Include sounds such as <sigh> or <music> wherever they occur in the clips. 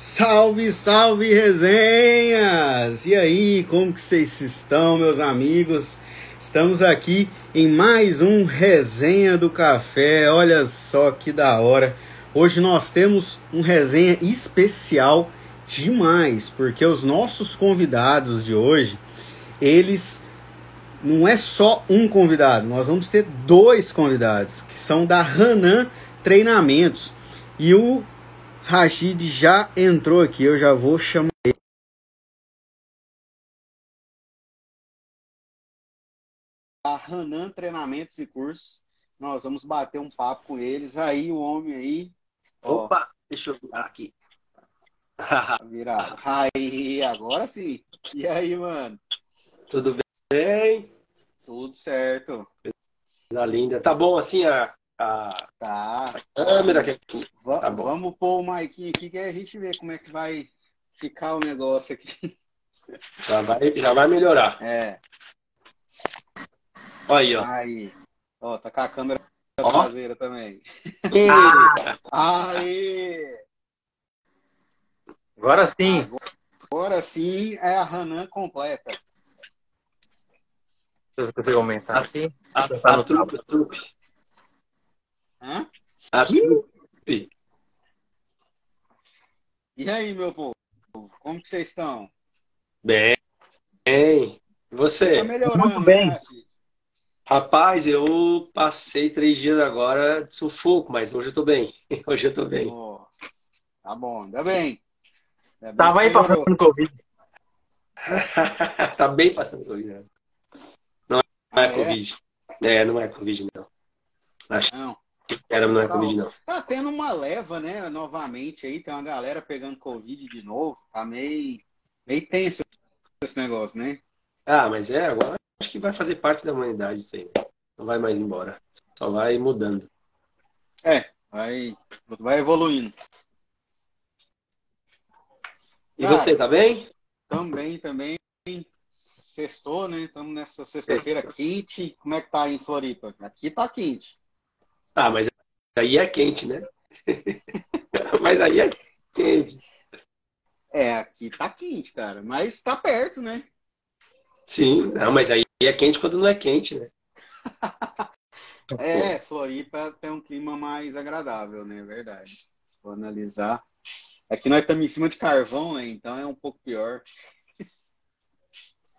Salve, salve resenhas! E aí, como que vocês estão, meus amigos? Estamos aqui em mais um Resenha do Café. Olha só que da hora. Hoje nós temos um resenha especial demais, porque os nossos convidados de hoje, eles não é só um convidado, nós vamos ter dois convidados, que são da Hanan Treinamentos. E o Rashid já entrou aqui, eu já vou chamar ele. A Hanan Treinamentos e Cursos. Nós vamos bater um papo com eles. Aí, o homem aí. Opa, ó. deixa eu virar aqui. Virar. Aí, agora sim. E aí, mano? Tudo bem? Tudo certo. Coisa linda. Tá bom assim a, a, tá. a câmera? Que... Va tá vamos pôr o Maikinho aqui que a gente vê como é que vai ficar o negócio aqui. Já vai, já vai melhorar. É. Olha aí, ó. Aí. Ó, tá com a câmera ó. traseira também. Aí. <laughs> Agora sim. Agora sim é a Hanan completa. Você consegue aumentar assim? Ah, tá no truque, truque. Hã? E aí, meu povo? Como que vocês estão? Bem. Bem. E você? Tá melhorando, Muito bem. Né, Rapaz, eu passei três dias agora de sufoco, mas hoje eu tô bem. <laughs> Hoje eu tô bem. Nossa. Tá bom, ainda bem. Ainda bem Tava aí passando Covid. <laughs> tá bem passando Covid. Né? Não Ah, é é? Covid. É, não é Covid, não. Acho Não. Não é Tá, Covid, não. tá tendo uma leva, né? Novamente aí, tem uma galera pegando Covid de novo. Tá meio, meio tenso esse negócio, né? Ah, mas é, agora acho que vai fazer parte da humanidade isso aí. né? Não vai mais embora. Só vai mudando. É, vai, vai evoluindo. E Cara, você, tá bem? Também, também. Sextou, né? Estamos nessa sexta-feira quente. Como é que tá aí em Floripa? Aqui tá quente. Ah, mas aí é quente, né? <laughs> mas aí é quente. É, aqui tá quente, cara. Mas tá perto, né? Sim, não, mas aí é quente quando não é quente, né? <laughs> É, Floripa tem um clima mais agradável, né? É verdade. Se for analisar. Aqui nós estamos em cima de carvão, né? Então é um pouco pior.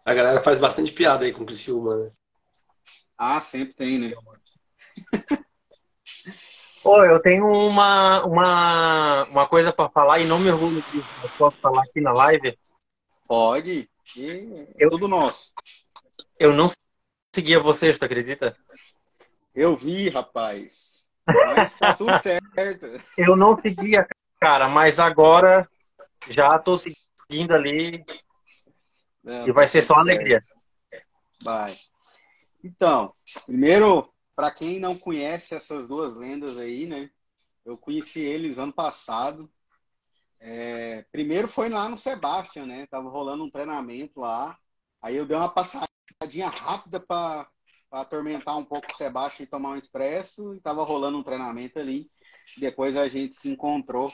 A galera faz bastante piada aí com o Criciúma, né? Ah, sempre tem, né? <laughs> Ô, eu tenho uma, uma, uma coisa para falar e não me orgulho disso. Eu posso falar aqui na live. Pode. É Eu- tudo nosso. Eu não seguia vocês, tu acredita? Eu vi, rapaz. Mas tá tudo <laughs> certo. Eu não seguia, cara, mas agora já tô seguindo ali Não, e vai ser só tá tudo alegria. certo. Vai. Então, primeiro, para quem não conhece essas duas lendas aí, né? Eu conheci eles ano passado. É, primeiro foi lá no Sebastian, né? Tava rolando um treinamento lá. Aí eu dei uma passadinha rápida para atormentar um pouco o Sebastian e tomar um expresso. E tava rolando um treinamento ali. Depois a gente se encontrou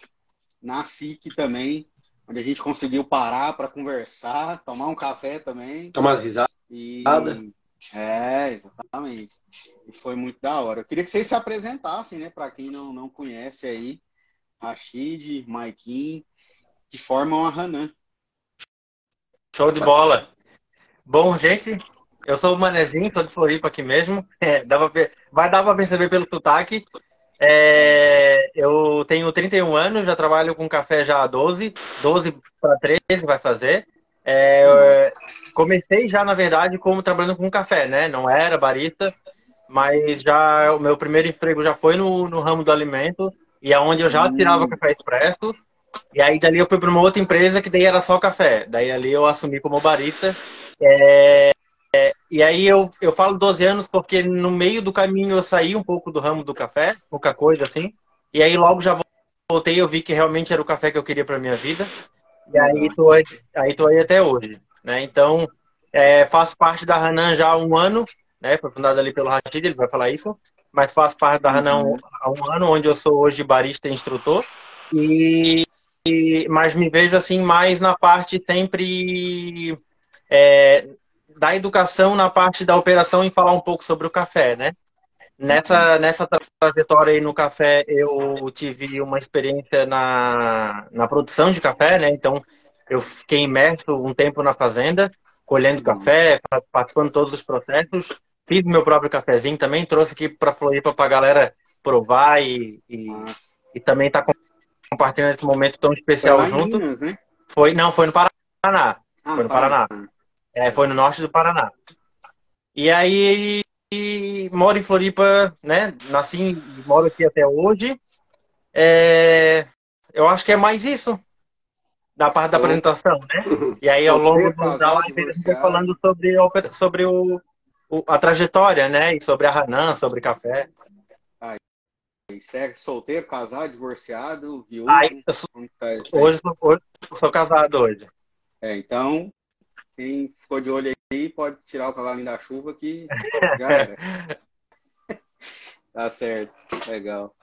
na SIC também, onde a gente conseguiu parar para conversar, tomar um café também. Toma risada. E... É, exatamente. E foi muito da hora. Eu queria que vocês se apresentassem, né? Para quem não, não conhece aí, Rashid, Maikin, que formam a Hanan. Show de bola. Bom, gente, eu sou o Manezinho, tô de Floripa aqui mesmo. <laughs> É, dá pra vai dar para perceber pelo sotaque. É, eu tenho 31 anos, já trabalho com café já há 12, 12 para 13 vai fazer. É, comecei já, na verdade, como trabalhando com café, né? Não era barista, mas já o meu primeiro emprego já foi no, no ramo do alimento e aonde eu já Hum. tirava café expresso. E aí dali eu fui para uma outra empresa que daí era só café. Daí ali eu assumi como barista. É, é, e aí eu, eu falo 12 anos porque no meio do caminho eu saí um pouco do ramo do café, pouca coisa assim. E aí logo já voltei eu vi que realmente era o café que eu queria para minha vida. E aí tô, aí tô aí até hoje. Né? Então, é, faço parte da Hanan já há um ano, né? Foi fundada ali pelo Rashid, ele vai falar isso. Mas faço parte da Hanan há um ano, onde eu sou hoje barista e instrutor. E mas me vejo assim mais na parte sempre é, da educação, na parte da operação e falar um pouco sobre o café, né? Nessa, nessa trajetória aí no café, eu tive uma experiência na, na produção de café, né? Então, eu fiquei imerso um tempo na fazenda, colhendo café, participando de todos os processos. Fiz meu próprio cafezinho também, trouxe aqui para Floripa para a galera provar e, e, e também tá compartilhando esse momento tão especial foi junto. Minas, né? Foi, não, foi no Paraná. Ah, foi no Paraná. Paraná. É, foi no norte do Paraná. E aí moro em Floripa, né? Nasci, moro aqui até hoje. É, eu acho que é mais isso da parte da apresentação, né? E aí ao longo da live a gente vai falando sobre, sobre o, o, a trajetória, né? E sobre a Hanan, sobre café. Aí, é solteiro, casado, divorciado, viúvo? Ai, sou, tá hoje, hoje eu sou casado hoje. É, então, quem ficou de olho aí pode tirar o cavalinho da chuva que <laughs> já era. <laughs> tá certo, legal.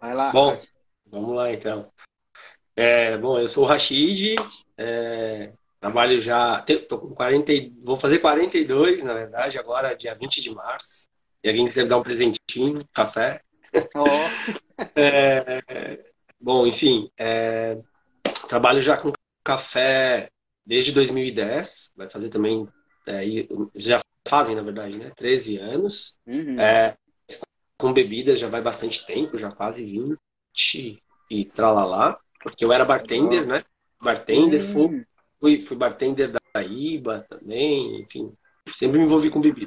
Vai lá. Bom, vamos lá então. É, bom, eu sou o Rashid, é, trabalho já, tô com 40, vou fazer 42, na verdade, agora dia 20 de março. E alguém quiser dar um presentinho, café. Oh. <laughs> é, bom, enfim, é, trabalho já com café desde 2010, vai fazer também, é, já fazem, na verdade, né, 13 anos. Uhum. É, com bebidas já vai bastante tempo, já quase 20 e tralalá porque eu era bartender, né? Bartender, hum. fui, fui bartender da IBA também, enfim, sempre me envolvi com bebida.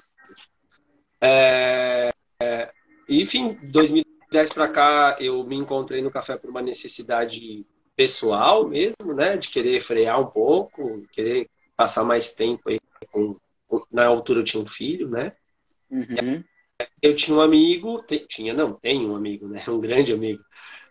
É, é, enfim, 2010 para cá eu me encontrei no café por uma necessidade pessoal mesmo, né? De querer frear um pouco, querer passar mais tempo aí com, com na altura eu tinha um filho, né? Uhum. Eu tinha um amigo, tinha não, tenho um amigo, né? <laughs> Um grande amigo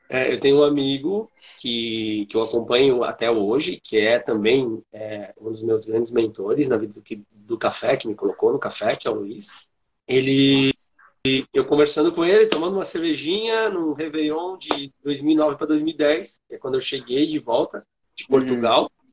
é, eu tenho um amigo que, que eu acompanho até hoje, que é também é, um dos meus grandes mentores na vida do, do, café, que me colocou no café, que é o Luiz. Ele, eu conversando com ele, tomando uma cervejinha no Réveillon de 2009 para 2010, que é quando eu cheguei de volta de uhum. Portugal. Uhum.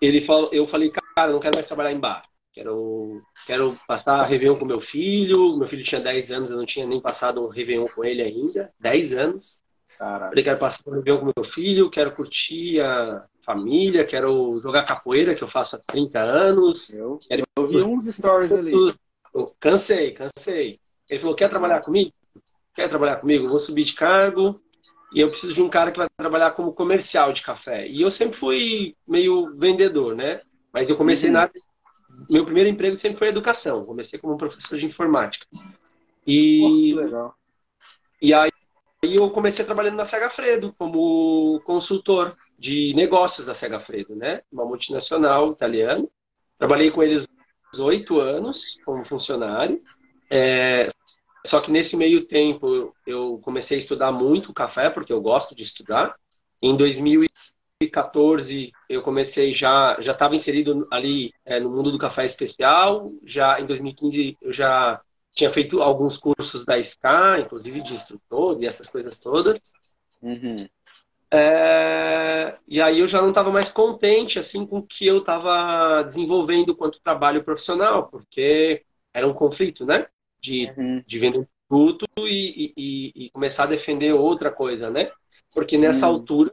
Ele falou, eu falei, cara, não quero mais trabalhar em bar. Quero, quero passar Réveillon com meu filho. Meu filho tinha 10 anos, eu não tinha nem passado um Réveillon com ele ainda. 10 anos. Falei, quero passar um avião com meu filho, quero curtir a família, quero jogar capoeira, que eu faço há 30 anos. Eu, quero... eu vi uns stories ali. Eu cansei, cansei. Ele falou, quer trabalhar comigo? Quer trabalhar comigo? Vou subir de cargo e eu preciso de um cara que vai trabalhar como comercial de café. E eu sempre fui meio vendedor, né? Mas eu comecei uhum. na... Meu primeiro emprego sempre foi educação. Comecei como professor de informática. E... Oh, legal. E aí Aí eu comecei trabalhando na Segafredo como consultor de negócios da Segafredo, né? Uma multinacional italiana. Trabalhei com eles oito anos como funcionário. É, só que nesse meio tempo eu comecei a estudar muito café, porque eu gosto de estudar. Em 2014 eu comecei já já estava inserido ali é, no mundo do café especial. Já em 2015 eu já tinha feito alguns cursos da SCA, inclusive de instrutor e essas coisas todas. Uhum. É, e aí eu já não estava mais contente assim com o que eu estava desenvolvendo quanto trabalho profissional, porque era um conflito, né? De, uhum. de vender um produto e, e, e, começar a defender outra coisa, né? Porque nessa uhum. altura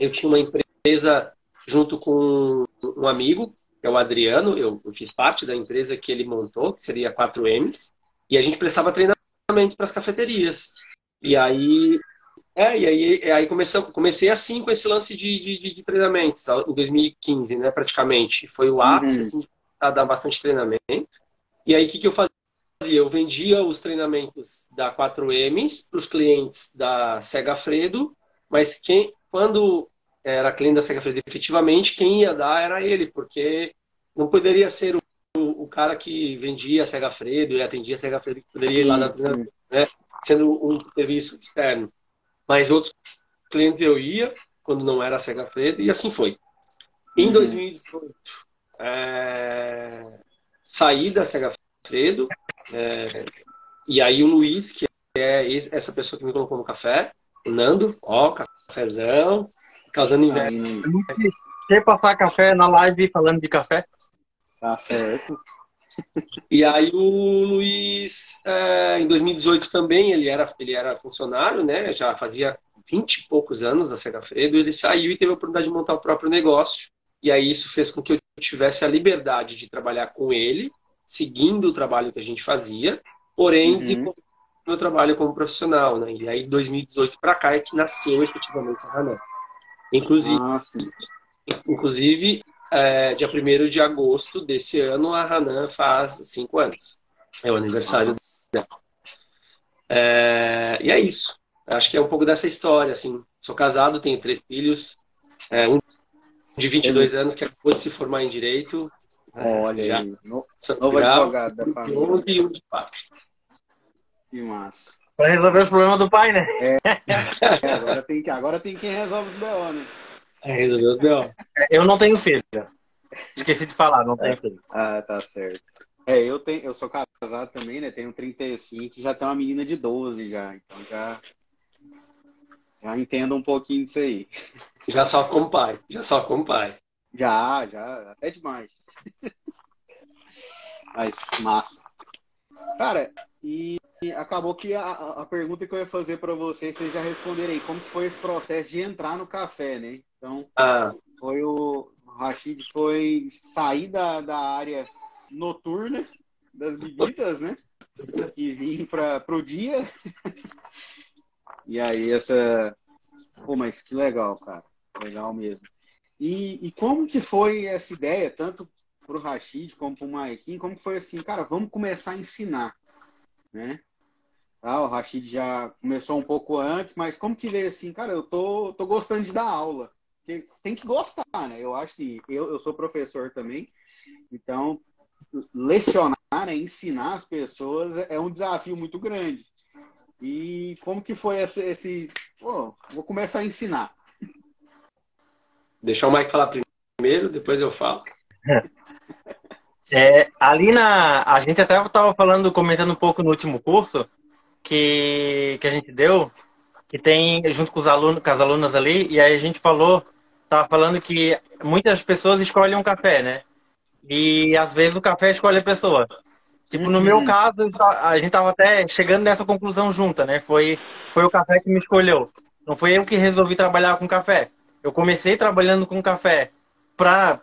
eu tinha uma empresa junto com um amigo, que é o Adriano, eu, eu fiz parte da empresa que ele montou, que seria 4Ms. E a gente prestava treinamento para as cafeterias. E aí, é, e aí, aí comecei, comecei assim com esse lance de, de, de treinamentos, em 2015, né, praticamente. Foi o ápice, uhum. assim, a dar bastante treinamento. E aí, o que, que eu fazia? Eu vendia os treinamentos da 4Ms para os clientes da Sega Fredo, mas quem, quando era cliente da Sega Fredo efetivamente, quem ia dar era ele, porque não poderia ser o o, cara que vendia a Fredo e atendia a Fredo que poderia ir lá na né, sendo um serviço externo. Mas outros clientes eu ia, quando não era a Fredo e assim foi. Em uhum. 2018, é, saí da Segafredo, é, e aí o Luiz, que é essa pessoa que me colocou no café, o Nando, ó, cafezão, causando inveja. Quer passar café na live falando de café? Tá certo. E aí o Luiz, é, em 2018 também, ele era, ele era funcionário, né? Já fazia 20 e poucos anos da Segafredo, ele saiu e teve a oportunidade de montar o próprio negócio. E aí isso fez com que eu tivesse a liberdade de trabalhar com ele, seguindo o trabalho que a gente fazia, porém uhum. meu trabalho como profissional, né? E aí 2018 para cá é que nasceu efetivamente a Hanan. Inclusive, ah, inclusive é, dia 1 de agosto desse ano, a Hanan faz cinco anos. É o aniversário dela. É, e é isso. Acho que é um pouco dessa história. Assim. Sou casado, tenho três filhos. É, um de 22 anos que acabou de se formar em Direito. Olha já, aí. No, novo advogado da família. E um de quatro. Que massa. Para resolver os problemas do pai, né? É, é, agora, tem, agora tem quem resolve os BO, né? É, resolveu B.O. Eu não tenho filho. Esqueci de falar, não tenho filho. Ah, tá certo. É, eu, tenho, eu sou casado também, né? Tenho 35 e já tem uma menina de 12 já. Então já, já entendo um pouquinho disso aí. Já só como pai. Já só como pai. Já, já. Até demais. Mas massa. Cara, e acabou que a, a pergunta que eu ia fazer para vocês, vocês já responderam aí. Como que foi esse processo de entrar no café, né? Então, ah. foi o, Rashid foi sair da, da área noturna das bebidas, né? E vir para o dia. <laughs> e aí essa. Pô, mas que legal, cara. Legal mesmo. E, e como que foi essa ideia, tanto para o Rashid como para o Maikin, como que foi assim, cara, vamos começar a ensinar, né? Ah, o Rashid já começou um pouco antes, mas como que veio assim, cara, eu tô, tô gostando de dar aula tem que gostar, né? Eu acho assim, eu, eu sou professor também, então lecionar, né, ensinar as pessoas é um desafio muito grande. E como que foi esse, esse pô, vou começar a ensinar. Deixar o Mike falar primeiro, depois eu falo. É, ali na. A gente até estava falando, comentando um pouco no último curso que, que a gente deu, que tem, junto com, os alunos, com as alunas ali, e aí a gente falou tava falando que muitas pessoas escolhem um café, né? E às vezes o café escolhe a pessoa. Tipo, no uhum. meu caso, a gente tava até chegando nessa conclusão junta, né? Foi, foi o café que me escolheu. Não foi eu que resolvi trabalhar com café. Eu comecei trabalhando com café pra,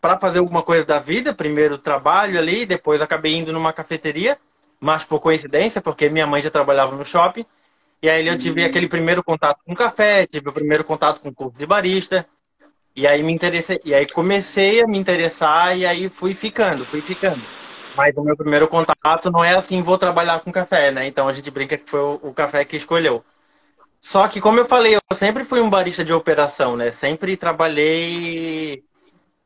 pra fazer alguma coisa da vida. Primeiro trabalho ali, depois acabei indo numa cafeteria, mas por coincidência, porque minha mãe já trabalhava no shopping. E aí eu tive uhum. aquele primeiro contato com café, tive o primeiro contato com o curso de barista. E aí me interessei, e aí comecei a me interessar e aí fui ficando, fui ficando. Mas o meu primeiro contato não é assim, vou trabalhar com café, né? Então a gente brinca que foi o, o café que escolheu. Só que, como eu falei, eu sempre fui um barista de operação, né? Sempre trabalhei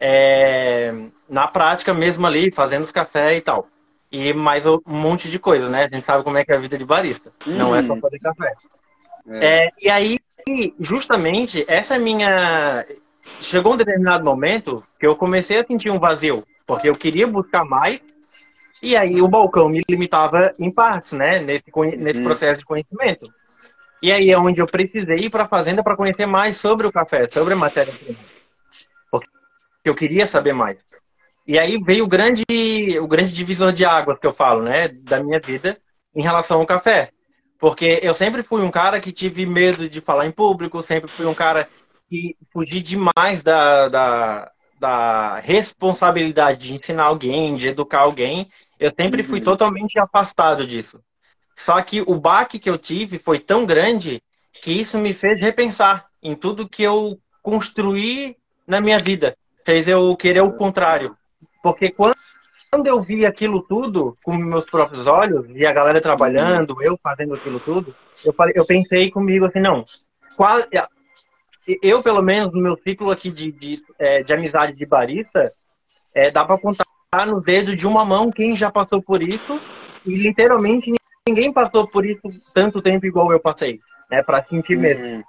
é, na prática mesmo ali, fazendo os cafés e tal. E mais um monte de coisa, né? A gente sabe como é que é a vida de barista. Hum. Não é só fazer café. É. É, e aí, justamente, essa é minha chegou um determinado momento que eu comecei a sentir um vazio, porque eu queria buscar mais, e aí o balcão me limitava em partes, né, nesse, nesse uhum. processo de conhecimento. E aí é onde eu precisei ir para a fazenda para conhecer mais sobre o café, sobre a matéria-prima. Porque eu queria saber mais. E aí veio o grande, o grande divisor de águas que eu falo, né, da minha vida em relação ao café. Porque eu sempre fui um cara que tive medo de falar em público, sempre fui um cara que fugir demais da, da, da responsabilidade de ensinar alguém, de educar alguém. Eu sempre fui uhum. totalmente afastado disso. Só que o baque que eu tive foi tão grande que isso me fez repensar em tudo que eu construí na minha vida. Fez eu querer o contrário. Porque quando eu vi aquilo tudo com meus próprios olhos, e a galera trabalhando, eu fazendo aquilo tudo, eu, falei, eu pensei comigo assim, não, quase, eu, pelo menos, no meu ciclo aqui de, de, é, de amizade de barista, é, dá para contar no dedo de uma mão quem já passou por isso e literalmente ninguém passou por isso tanto tempo igual eu passei, né, para sentir mesmo. Uhum.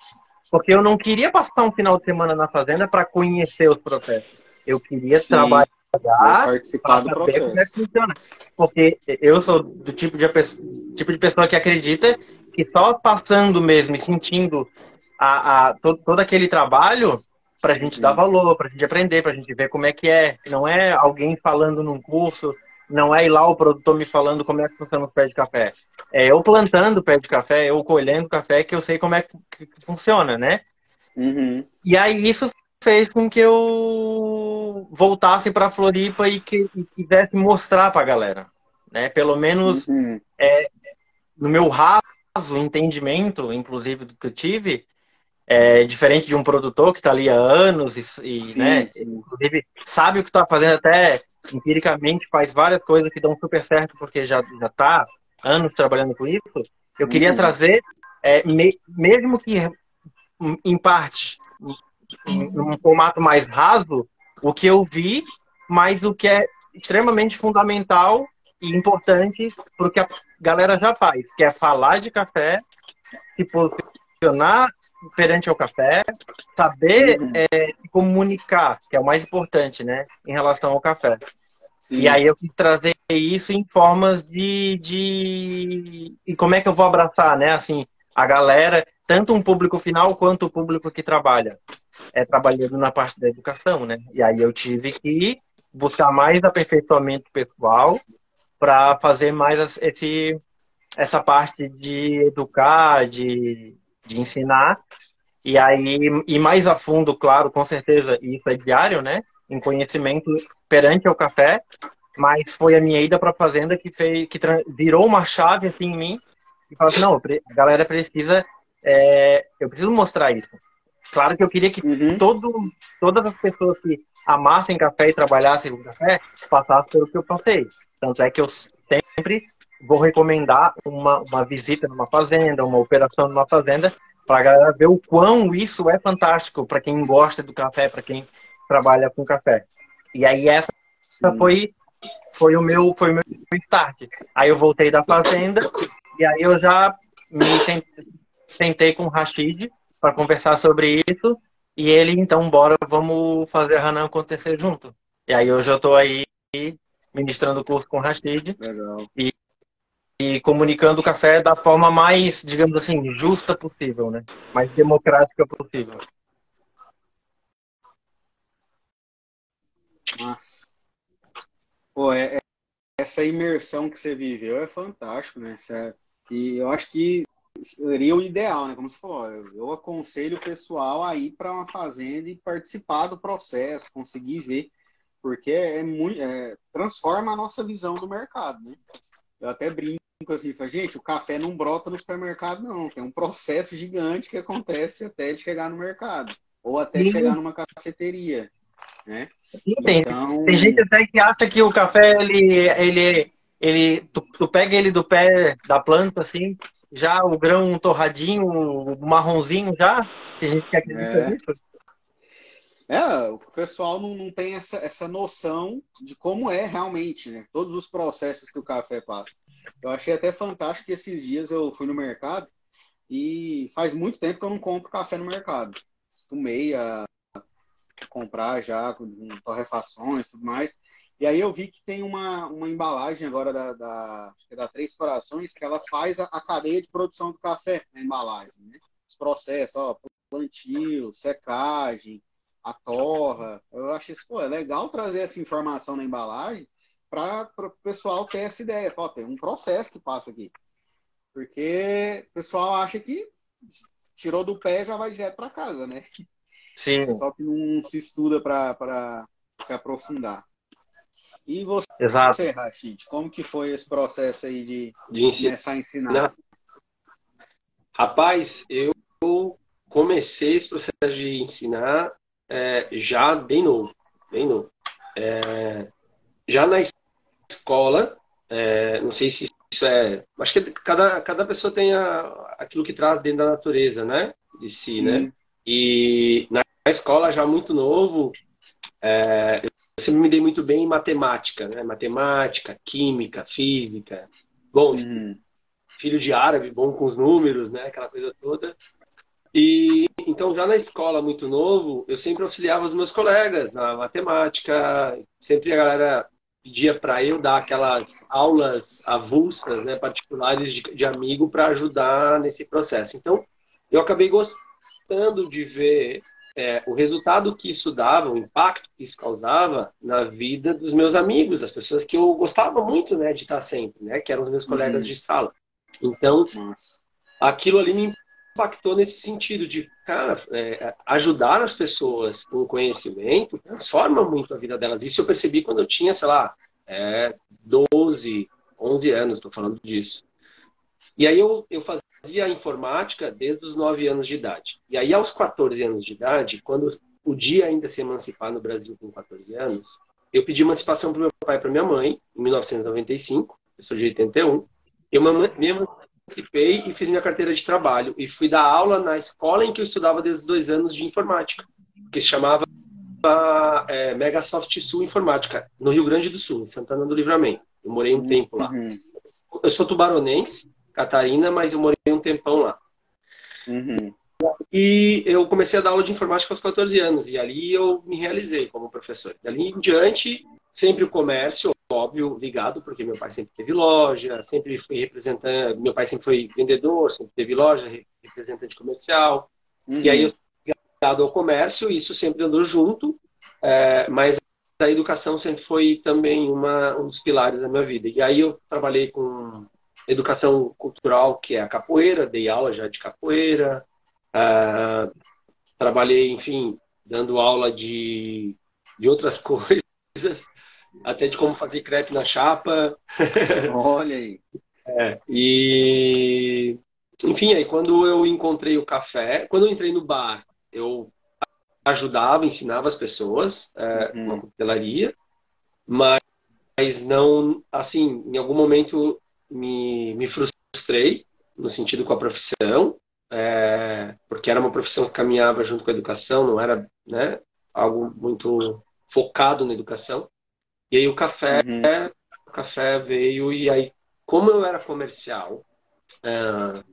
Porque eu não queria passar um final de semana na fazenda para conhecer os processos. Eu queria Sim. trabalhar participar do processo. Como é que funciona. Porque eu sou do tipo de, tipo de pessoa que acredita que só passando mesmo e sentindo a, a todo, todo aquele trabalho para a gente dar valor, para a gente aprender, para a gente ver como é que é. Não é alguém falando num curso, não é ir lá o produtor me falando como é que funciona o pé de café. É eu plantando o pé de café, eu colhendo café, que eu sei como é que, que funciona, né? Uhum. E aí isso fez com que eu voltasse para Floripa e que e quisesse mostrar para a galera, né? Pelo menos uhum. é, no meu raso entendimento, inclusive do que eu tive, é, diferente de um produtor que está ali há anos e, e sim, né, sim. inclusive sabe o que está fazendo até empiricamente faz várias coisas que dão super certo porque já já está anos trabalhando com isso. Eu queria uhum. trazer, é, me, mesmo que em parte num formato mais raso, o que eu vi, mas o que é extremamente fundamental e importante para o que a galera já faz, que é falar de café, se posicionar perante ao café, saber uhum. é, comunicar, que é o mais importante, né, em relação ao café. Sim. E aí eu quis trazer isso em formas de, de... E como é que eu vou abraçar, né, assim, a galera, tanto um público final quanto o público que trabalha, é, trabalhando na parte da educação, né? E aí eu tive que buscar mais aperfeiçoamento pessoal para fazer mais esse, essa parte de educar, de, de ensinar e aí, e mais a fundo, claro, com certeza, isso é diário, né? Em conhecimento perante o café, mas foi a minha ida para a fazenda que fez, que virou uma chave assim em mim e falou assim, não, a galera precisa, é, eu preciso mostrar isso. Claro que eu queria que uhum. todo, todas as pessoas que amassem café e trabalhassem com café passassem pelo que eu passei. Tanto é que eu sempre vou recomendar uma, uma visita numa fazenda, uma operação numa fazenda, para a galera ver o quão isso é fantástico para quem gosta do café, para quem trabalha com café. E aí essa foi foi o meu foi o meu start. Aí eu voltei da fazenda e aí eu já me sentei com o Rashid para conversar sobre isso e ele então bora vamos fazer a Hanan acontecer junto. E aí hoje eu estou aí ministrando o curso com o Rashid Legal. e e comunicando o café da forma mais, digamos assim, justa possível, né? Mais democrática possível. Nossa. Pô, é, é, essa imersão que você viveu é fantástico, né? Essa, e eu acho que seria o ideal, né? Como você falou, eu, eu aconselho o pessoal a ir para uma fazenda e participar do processo, conseguir ver, porque é muito, é, transforma a nossa visão do mercado, né? Eu até brinco assim, fala, gente, o café não brota no supermercado, não. Tem um processo gigante que acontece até ele chegar no mercado. Ou até Sim. chegar numa cafeteria. Né? Tem, então... tem gente até que acha que o café, ele, ele, ele tu, tu, pega ele do pé da planta, assim, já o grão torradinho, o marronzinho já. Tem gente que acredita é. nisso. É, o pessoal não, não tem essa, essa noção de como é realmente, né? Todos os processos que o café passa. Eu achei até fantástico que esses dias eu fui no mercado e faz muito tempo que eu não compro café no mercado. Estumei a comprar já com torrefações e tudo mais. E aí eu vi que tem uma, uma embalagem agora da, da, é da Três Corações que ela faz a, a, cadeia de produção do café na embalagem. Né? Os processos, ó, plantio, secagem, a torra. Eu acho isso, pô, é legal trazer essa informação na embalagem para o pessoal ter essa ideia. Fala, tem um processo que passa aqui. Porque o pessoal acha que tirou do pé já vai direto para casa, né? Sim. Só que não se estuda para se aprofundar. E você, Exato. Rachid, como que foi esse processo aí de, de ensinar. começar a ensinar? Rapaz, eu comecei esse processo de ensinar é, já bem novo, bem novo. É, já na escola, é, não sei se isso é. Acho que cada, cada pessoa tem a, aquilo que traz dentro da natureza, né? De si, né? Sim. né? E na escola, já muito novo, é, eu sempre me dei muito bem em matemática, né? Matemática, química, física. Bom, hum. filho de árabe, bom com os números, né? Aquela coisa toda. E então, já na escola, muito novo, eu sempre auxiliava os meus colegas na matemática. Sempre a galera pedia para eu dar aquelas aulas avulsas, né, particulares de, de amigo para ajudar nesse processo. Então, eu acabei gostando de ver é, o resultado que isso dava, o impacto que isso causava na vida dos meus amigos, das pessoas que eu gostava muito né, de estar sempre, né, que eram os meus colegas uhum. de sala. Então, Nossa. aquilo ali me impactou nesse sentido de, cara, é, ajudar as pessoas com conhecimento transforma muito a vida delas. Isso eu percebi quando eu tinha, sei lá, é, 12, 11 anos, estou falando disso. E aí eu, eu fazia informática desde os 9 anos de idade. E aí aos 14 anos de idade, quando podia ainda se emancipar no Brasil com 14 anos, eu pedi emancipação para meu pai e para minha mãe, em 1995, eu sou de 81. Eu me emancipei e fiz minha carteira de trabalho. E fui dar aula na escola em que eu estudava desde os dois anos de informática, que se chamava é, Megasoft Sul Informática, no Rio Grande do Sul, em Santana do Livramento. Eu morei um tempo lá. Uhum. Eu sou tubaronense, Catarina, mas eu morei um tempão lá. Uhum. E eu comecei a dar aula de informática aos 14 anos, e ali eu me realizei como professor. Dali em diante, sempre o comércio, óbvio, ligado, porque meu pai sempre teve loja, sempre foi representante, meu pai sempre foi vendedor, sempre teve loja, representante comercial. Uhum. E aí eu ligado ao comércio, isso sempre andou junto, é, mas a educação sempre foi também uma, um dos pilares da minha vida. E aí eu trabalhei com educação cultural, que é a capoeira, dei aula já de capoeira, uh, trabalhei, enfim, dando aula de, de outras <laughs> coisas, até de como fazer crepe na chapa. <laughs> Olha aí. É, e, enfim, aí quando eu encontrei o café, quando eu entrei no bar, eu ajudava, ensinava as pessoas é, uhum. uma coquetelaria, mas não, assim, em algum momento me, me frustrei no sentido com a profissão, é, porque era uma profissão que caminhava junto com a educação, não era né, algo muito focado na educação. E aí o café, uhum. o café veio e aí, como eu era comercial é,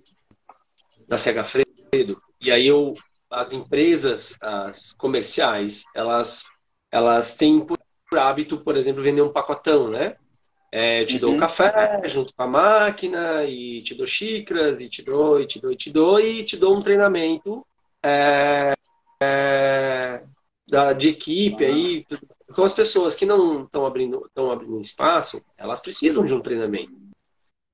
da Cega Fredo, e aí eu as empresas as comerciais, elas, elas têm por hábito, por exemplo, vender um pacotão, né? É, te dou um uhum. café junto com a máquina, e te dou xícaras, e te dou, e te dou, e te dou, e te dou um treinamento é, é, da, de equipe aí. Então, as pessoas que não estão abrindo, estão abrindo espaço, elas precisam de um treinamento.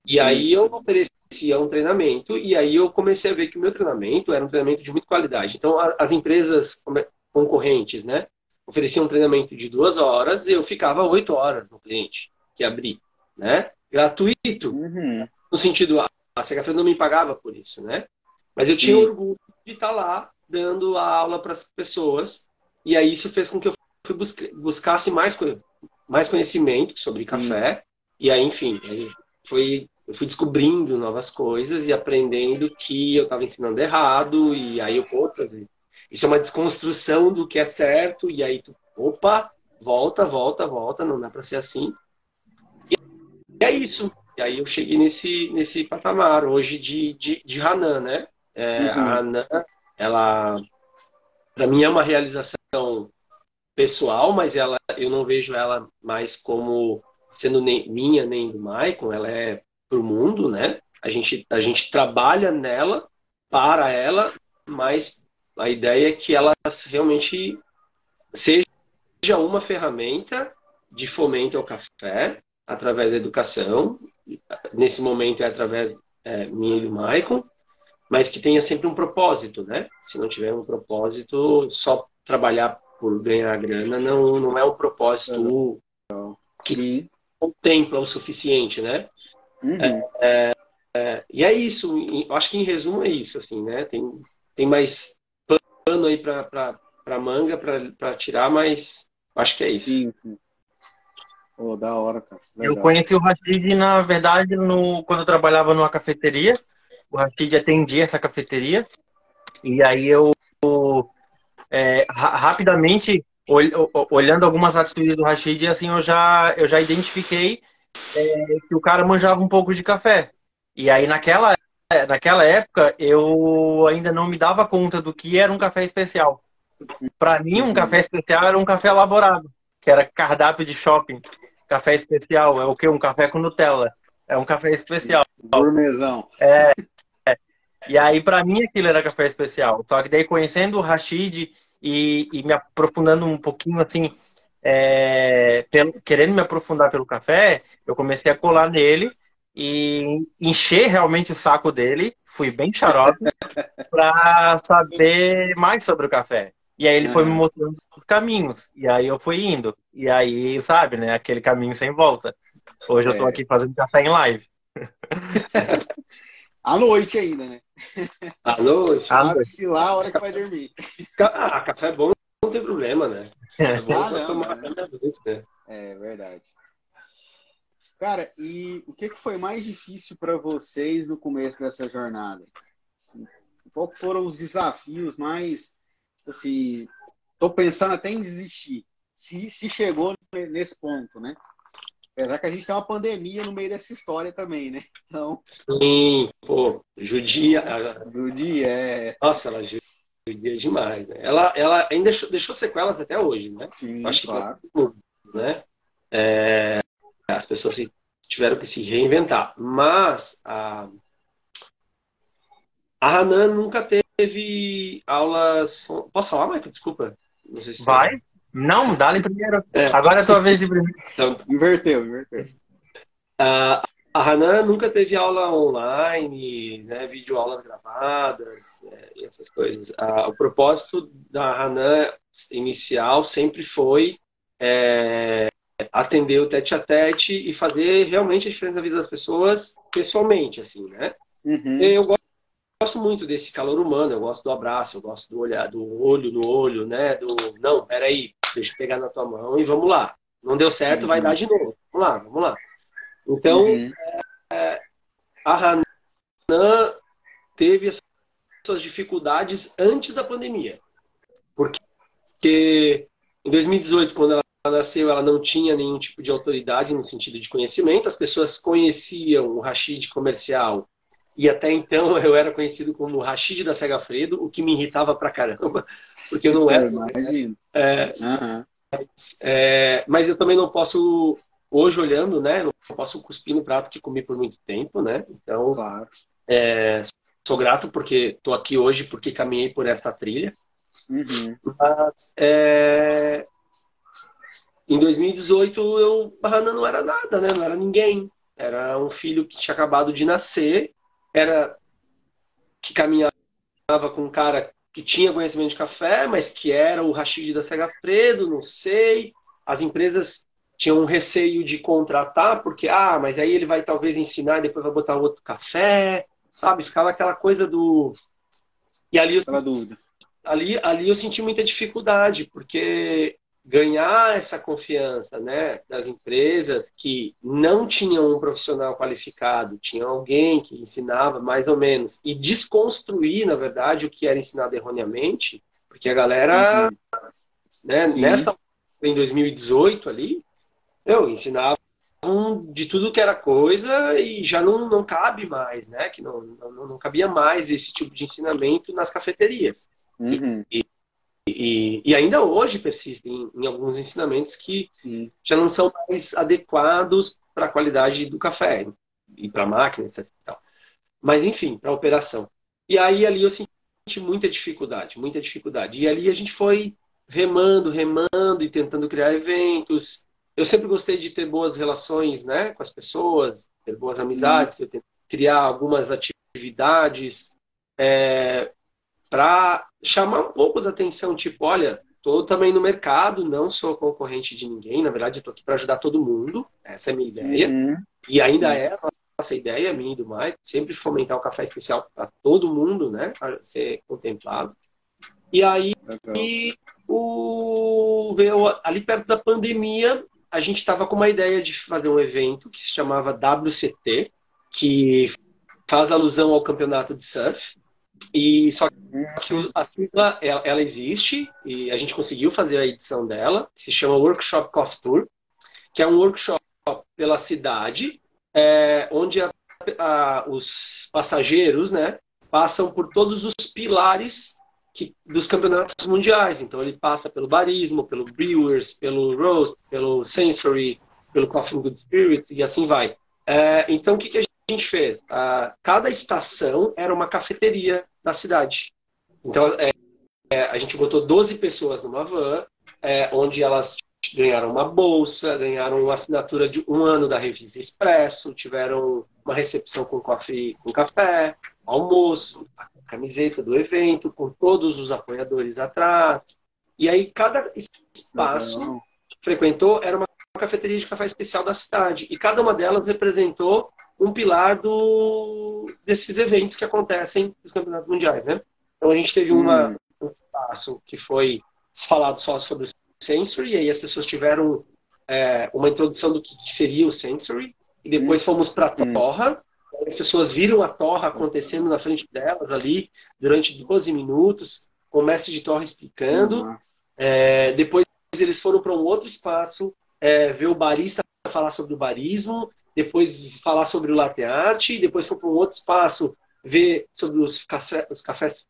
E aí eu ofereci oferecia um treinamento e aí eu comecei a ver que o meu treinamento era um treinamento de muita qualidade. Então, as empresas concorrentes, né, ofereciam um treinamento de duas horas e eu ficava oito horas no cliente que abri, né, gratuito, uhum. no sentido, a Segafredo não me pagava por isso, né, mas eu tinha Sim. orgulho de estar lá dando a aula para as pessoas e aí isso fez com que eu buscasse mais, mais conhecimento sobre Sim. café e aí, enfim, foi eu fui descobrindo novas coisas e aprendendo que eu estava ensinando errado, e aí eu, outra vez. Isso é uma desconstrução do que é certo, e aí tu, opa, volta, volta, volta, não dá para ser assim. E é isso. E aí eu cheguei nesse, nesse patamar hoje de, de, de Hanan, né? É, uhum. A Hanan, ela, para mim é uma realização pessoal, mas ela, eu não vejo ela mais como sendo nem, minha nem do Maicon, ela é para o mundo, né? A gente, a gente trabalha nela, para ela, mas a ideia é que ela realmente seja uma ferramenta de fomento ao café através da educação. Nesse momento é através é, minha e do Maicon, mas que tenha sempre um propósito, né? Se não tiver um propósito, só trabalhar por ganhar grana não, não é um propósito que contempla o suficiente, né? Uhum. É, é, e é isso, eu acho que em resumo é isso, assim, né? Tem, tem mais pano aí para manga para tirar, mas acho que é isso. Sim, sim. Oh, da hora, cara. Legal. Eu conheci o Rashid, na verdade, no, quando eu trabalhava numa cafeteria. O Rashid atendia essa cafeteria. E aí eu, é, rapidamente, olhando algumas atitudes do Rashid, assim, eu já, eu já identifiquei é, que o cara manjava um pouco de café. E aí naquela, naquela época eu ainda não me dava conta do que era um café especial. Para mim, um café especial era um café elaborado, que era cardápio de shopping. Café especial é o que? Um café com Nutella. É um café especial. Gourmetzão. É, é. E aí, para mim, aquilo era café especial. Só que daí, conhecendo o Rashid e, e me aprofundando um pouquinho, assim, é, pelo, querendo me aprofundar pelo café, eu comecei a colar nele e encher realmente o saco dele. Fui bem xarope <laughs> para saber mais sobre o café. E aí ele foi me mostrando os caminhos. E aí eu fui indo. E aí, sabe, né? Aquele caminho sem volta. Hoje eu tô é. aqui fazendo café em live. <laughs> À noite ainda, né? Noite. Sabe-se lá a hora que vai dormir. Ah, café é bom não tem problema, né? É bom ah, não, tomar né? né? É verdade. Cara, e o que, que foi mais difícil para vocês no começo dessa jornada? Assim, qual foram os desafios mais, assim, tô pensando até em desistir, se, se chegou nesse ponto, né? Apesar que a gente tem uma pandemia no meio dessa história também, né? Então... Sim, pô, judia. Judia, é. Nossa, ela judia demais, né? Ela, ela ainda deixou, deixou sequelas até hoje, né? Sim, Acho claro. que né? É, as pessoas tiveram que se reinventar. Mas a, a Hanan nunca teve aulas. Posso falar, Michael? Desculpa. Não sei se Vai. Não, dá-lhe primeiro. É. Agora é a tua vez de primeiro. Então, inverteu, inverteu. Uh, a Hanan nunca teve aula online, né, vídeo aulas gravadas, é, e essas coisas. Uh, o propósito da Hanan inicial sempre foi é, atender o tete a tete e fazer realmente a diferença na vida das pessoas pessoalmente, assim, né? Uhum. Eu gosto gosto muito desse calor humano, eu gosto do abraço, eu gosto do olhar, do olho no olho, né? Do não, peraí, deixa eu pegar na tua mão e vamos lá. Não deu certo, uhum. vai dar de novo. Vamos lá, vamos lá. Então, uhum. é, a Hanan teve as suas dificuldades antes da pandemia. Porque em 2018, quando ela nasceu, ela não tinha nenhum tipo de autoridade no sentido de conhecimento. As pessoas conheciam o Rashid comercial e até então <laughs> eu era conhecido como Rashid da Sega Fredo, o que me irritava pra caramba, porque eu não era. Imagino. É, uhum. é, mas eu também não posso, hoje olhando, né, não posso cuspir no prato que comi por muito tempo, né? Então, claro. é, sou grato porque estou aqui hoje, porque caminhei por essa trilha. Uhum. Mas, é, em 2018 eu não era nada, né? Não era ninguém. Era um filho que tinha acabado de nascer era que caminhava com um cara que tinha conhecimento de café, mas que era o Rashid da Sega Fredo, não sei. As empresas tinham um receio de contratar, porque, ah, mas aí ele vai talvez ensinar e depois vai botar outro café, sabe? Ficava aquela coisa do. E ali eu, dúvida. ali, ali eu senti muita dificuldade, porque ganhar essa confiança né, das empresas que não tinham um profissional qualificado, tinha alguém que ensinava mais ou menos, e desconstruir, na verdade, o que era ensinado erroneamente, porque a galera, uhum. né, nessa em 2018 ali, eu ensinava de tudo que era coisa e já não, não cabe mais, né? Que não, não, não cabia mais esse tipo de ensinamento nas cafeterias. Uhum. E, e, e, ainda hoje persistem em, alguns ensinamentos que Sim. já não são mais adequados para a qualidade do café e para a máquina, etc. Mas, enfim, para a operação. E aí ali eu senti muita dificuldade, muita dificuldade. E ali a gente foi remando, remando e tentando criar eventos. Eu sempre gostei de ter boas relações né, com as pessoas, ter boas amizades, hum. criar algumas atividades. É, para chamar um pouco da atenção, tipo, olha, estou também no mercado, não sou concorrente de ninguém, na verdade estou aqui para ajudar todo mundo, essa é a minha ideia, uhum. e ainda é a nossa ideia, minha e do Mike, sempre fomentar o café especial para todo mundo, né, ser contemplado. E aí, e o, veio, ali perto da pandemia, a gente estava com uma ideia de fazer um evento que se chamava WCT, que faz alusão ao campeonato de surf, e só que a sigla ela, ela, existe e a gente conseguiu fazer a edição dela, se chama Workshop Coffee Tour, que é um workshop pela cidade, é, onde a, a, os passageiros, né, passam por todos os pilares que, dos campeonatos mundiais. Então ele passa pelo barismo, pelo brewers, pelo roast, pelo sensory, pelo coffee good spirit e assim vai. É, então o que, que a gente fez? Uh, cada estação era uma cafeteria da cidade. Então, é, é, a gente botou 12 pessoas numa van, é, onde elas ganharam uma bolsa, ganharam uma assinatura de um ano da revista Expresso, tiveram uma recepção com, café, com café, almoço, a camiseta do evento, com todos os apoiadores atrás. E aí, cada espaço que frequentou era uma cafeteria de café especial da cidade. E cada uma delas representou um pilar do, desses eventos que acontecem nos campeonatos mundiais, né? Então a gente teve uma, hum. um espaço que foi falado só sobre o sensory, e aí as pessoas tiveram é, uma introdução do que, seria o sensory, e depois fomos para a hum. torra. As pessoas viram a torra acontecendo na frente delas ali durante 12 minutos, com o mestre de torra explicando. É, depois eles foram para um outro espaço, é, ver o barista falar sobre o barismo, depois falar sobre o latte art, depois foi para um outro espaço ver sobre os, café, os cafés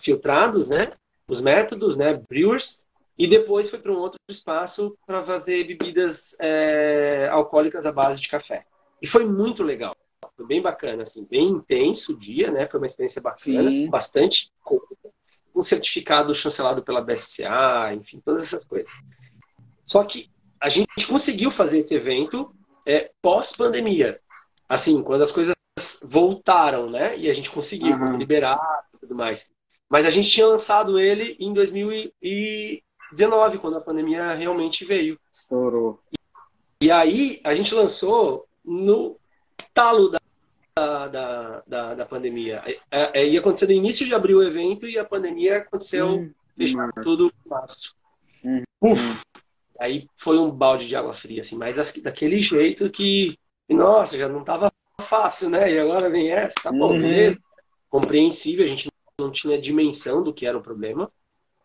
filtrados, né? Os métodos, né? Brewers. E depois foi para um outro espaço para fazer bebidas é, alcoólicas à base de café. E foi muito legal. Foi bem bacana, assim, bem intenso o dia, né? Foi uma experiência bacana, Sim. bastante um certificado chancelado pela BSCA, enfim, todas essas coisas. Só que a gente conseguiu fazer esse evento é, pós-pandemia. Assim, quando as coisas voltaram, né? E a gente conseguiu uhum. liberar e tudo mais. Mas a gente tinha lançado ele em 2019, quando a pandemia realmente veio. Estourou. E, e aí a gente lançou no talo da, da, da, da pandemia. É, é, ia acontecer no início de abril o evento e a pandemia aconteceu, hum, tudo em março. Hum, Uf. Aí foi um balde de água fria, assim, mas daquele jeito que, nossa, já não estava fácil, né? E agora vem essa, tá bom, uhum. beleza. Compreensível, a gente não tinha dimensão do que era o problema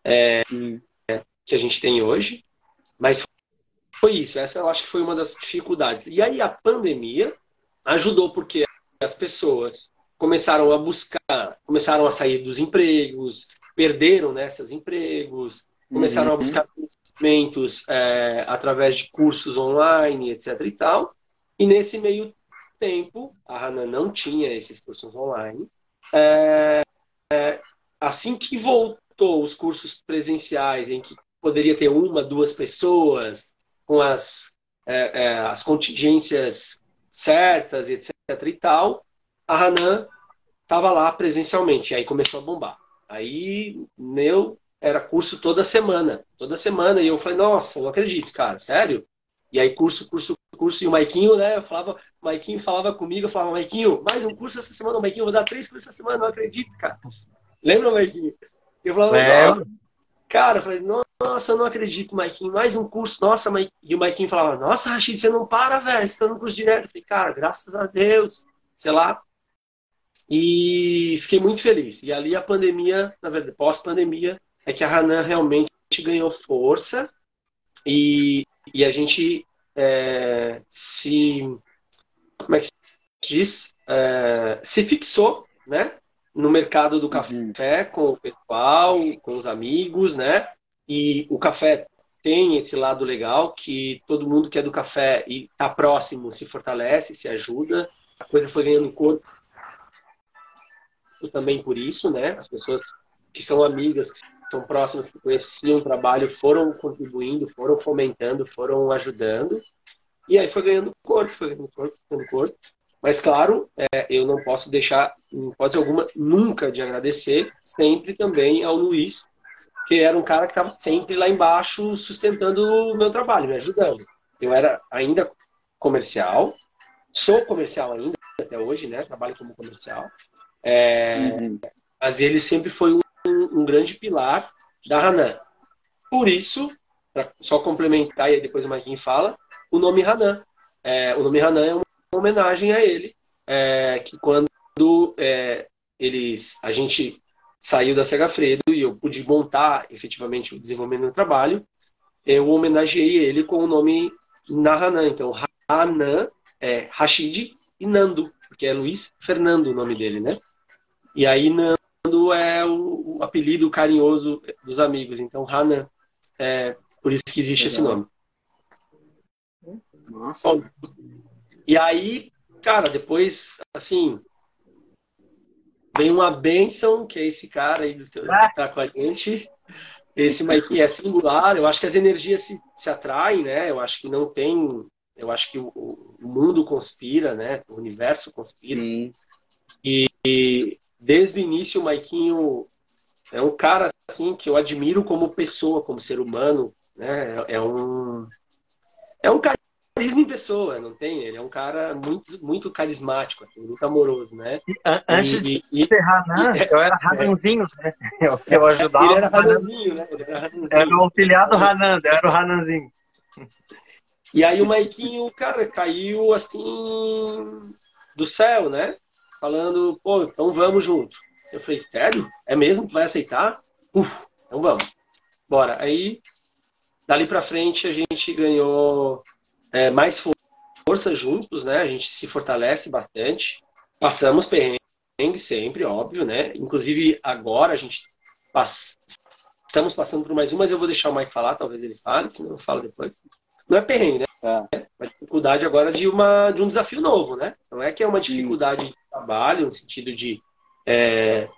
é, que a gente tem hoje, mas foi isso. Essa eu acho que foi uma das dificuldades. E aí a pandemia ajudou porque as pessoas começaram a buscar, começaram a sair dos empregos, perderam né, empregos, começaram uhum. a buscar conhecimentos é, através de cursos online, etc. e tal. E nesse meio tempo, a Hanan não tinha esses cursos online. É, é, assim que voltou os cursos presenciais, em que poderia ter uma, duas pessoas, com as, as contingências certas, etc. e tal, a Hanan estava lá presencialmente. Aí começou a bombar. Aí, meu, era curso toda semana. Toda semana. E eu falei, nossa, não acredito, cara, sério? E aí, curso, curso, curso. E o Maiquinho, né? Eu falava, o Maiquinho falava comigo, eu falava, Maiquinho, mais um curso essa semana, Maiquinho, vou dar três cursos essa semana, não acredito, cara. Lembra, Maiquinho? Eu falava, é. cara, eu falei, nossa, eu não acredito, Maiquinho, mais um curso, nossa, Maiquinho. E o Maiquinho falava, nossa, Rachid, você não para, velho, você tá no curso direto. Eu falei, cara, graças a Deus, sei lá. E fiquei muito feliz. E ali a pandemia, na verdade, pós-pandemia, é que a Hanan realmente ganhou força e, e a gente é, se como é que se diz? É, se fixou né no mercado do café uhum. com o pessoal com os amigos né? E o café tem esse lado legal que todo mundo que é do café e está próximo se fortalece se ajuda. A coisa foi ganhando corpo também por isso né? As pessoas que são amigas que são próximas, que conheciam o trabalho, foram contribuindo, foram fomentando, foram ajudando. E aí foi ganhando corpo, foi ganhando corpo, ganhando corpo. Mas, claro, é, eu não posso deixar, em hipótese alguma, nunca de agradecer, sempre também ao Luiz, que era um cara que estava sempre lá embaixo sustentando o meu trabalho, me ajudando. Eu era ainda comercial, sou comercial ainda, até hoje, né? Trabalho como comercial. É, uhum. Mas ele sempre foi um um, um grande pilar da Hanan. Por isso, só complementar e depois o Marquinhos fala, o nome Hanan. É, o nome Hanan é uma homenagem a ele, é, que quando é, eles, a gente saiu da Sega Fredo e eu pude montar efetivamente o desenvolvimento do trabalho, eu homenageei ele com o nome Nahanan. Então, Hanan é Rashid e Nando, porque é Luiz Fernando o nome dele, né? E aí, Nando é o, o apelido carinhoso dos amigos. Então, Hanan, é por isso que existe Legal. esse nome. Nossa. Bom, e aí, cara, depois, assim, vem uma benção, que é esse cara aí que tá com a gente. Esse Mike é singular, eu acho que as energias se, se atraem, né? Eu acho que não tem. Eu acho que o, o mundo conspira, né? O universo conspira. Sim. E, e desde o início o Maiquinho é um cara assim que eu admiro como pessoa, como ser humano, né? É, é um é um carisma em pessoa, não tem? Ele é um cara muito muito carismático, assim, muito amoroso, né? Antes e, de ser Hanan, eu era Hananzinho, né? <laughs> Eu, eu ajudava. Ele era Hananzinho, né? Ele era, era o auxiliar do Hanan, eu era o Hananzinho. E aí o Maiquinho, cara, caiu assim do céu, né? Falando, pô, então vamos junto. Eu falei, sério? É mesmo? Tu vai aceitar? Uf, então vamos. Bora. Aí, dali pra frente, a gente ganhou é, mais força juntos, né? A gente se fortalece bastante. Passamos perrengue sempre, óbvio, né? Inclusive, agora a gente passa... estamos passando por mais um, mas eu vou deixar o Mike falar, talvez ele fale, senão eu falo depois. Não é perrengue, né? É uma dificuldade agora de, uma, de um desafio novo, né? Não é que é uma dificuldade de trabalho, no sentido de é,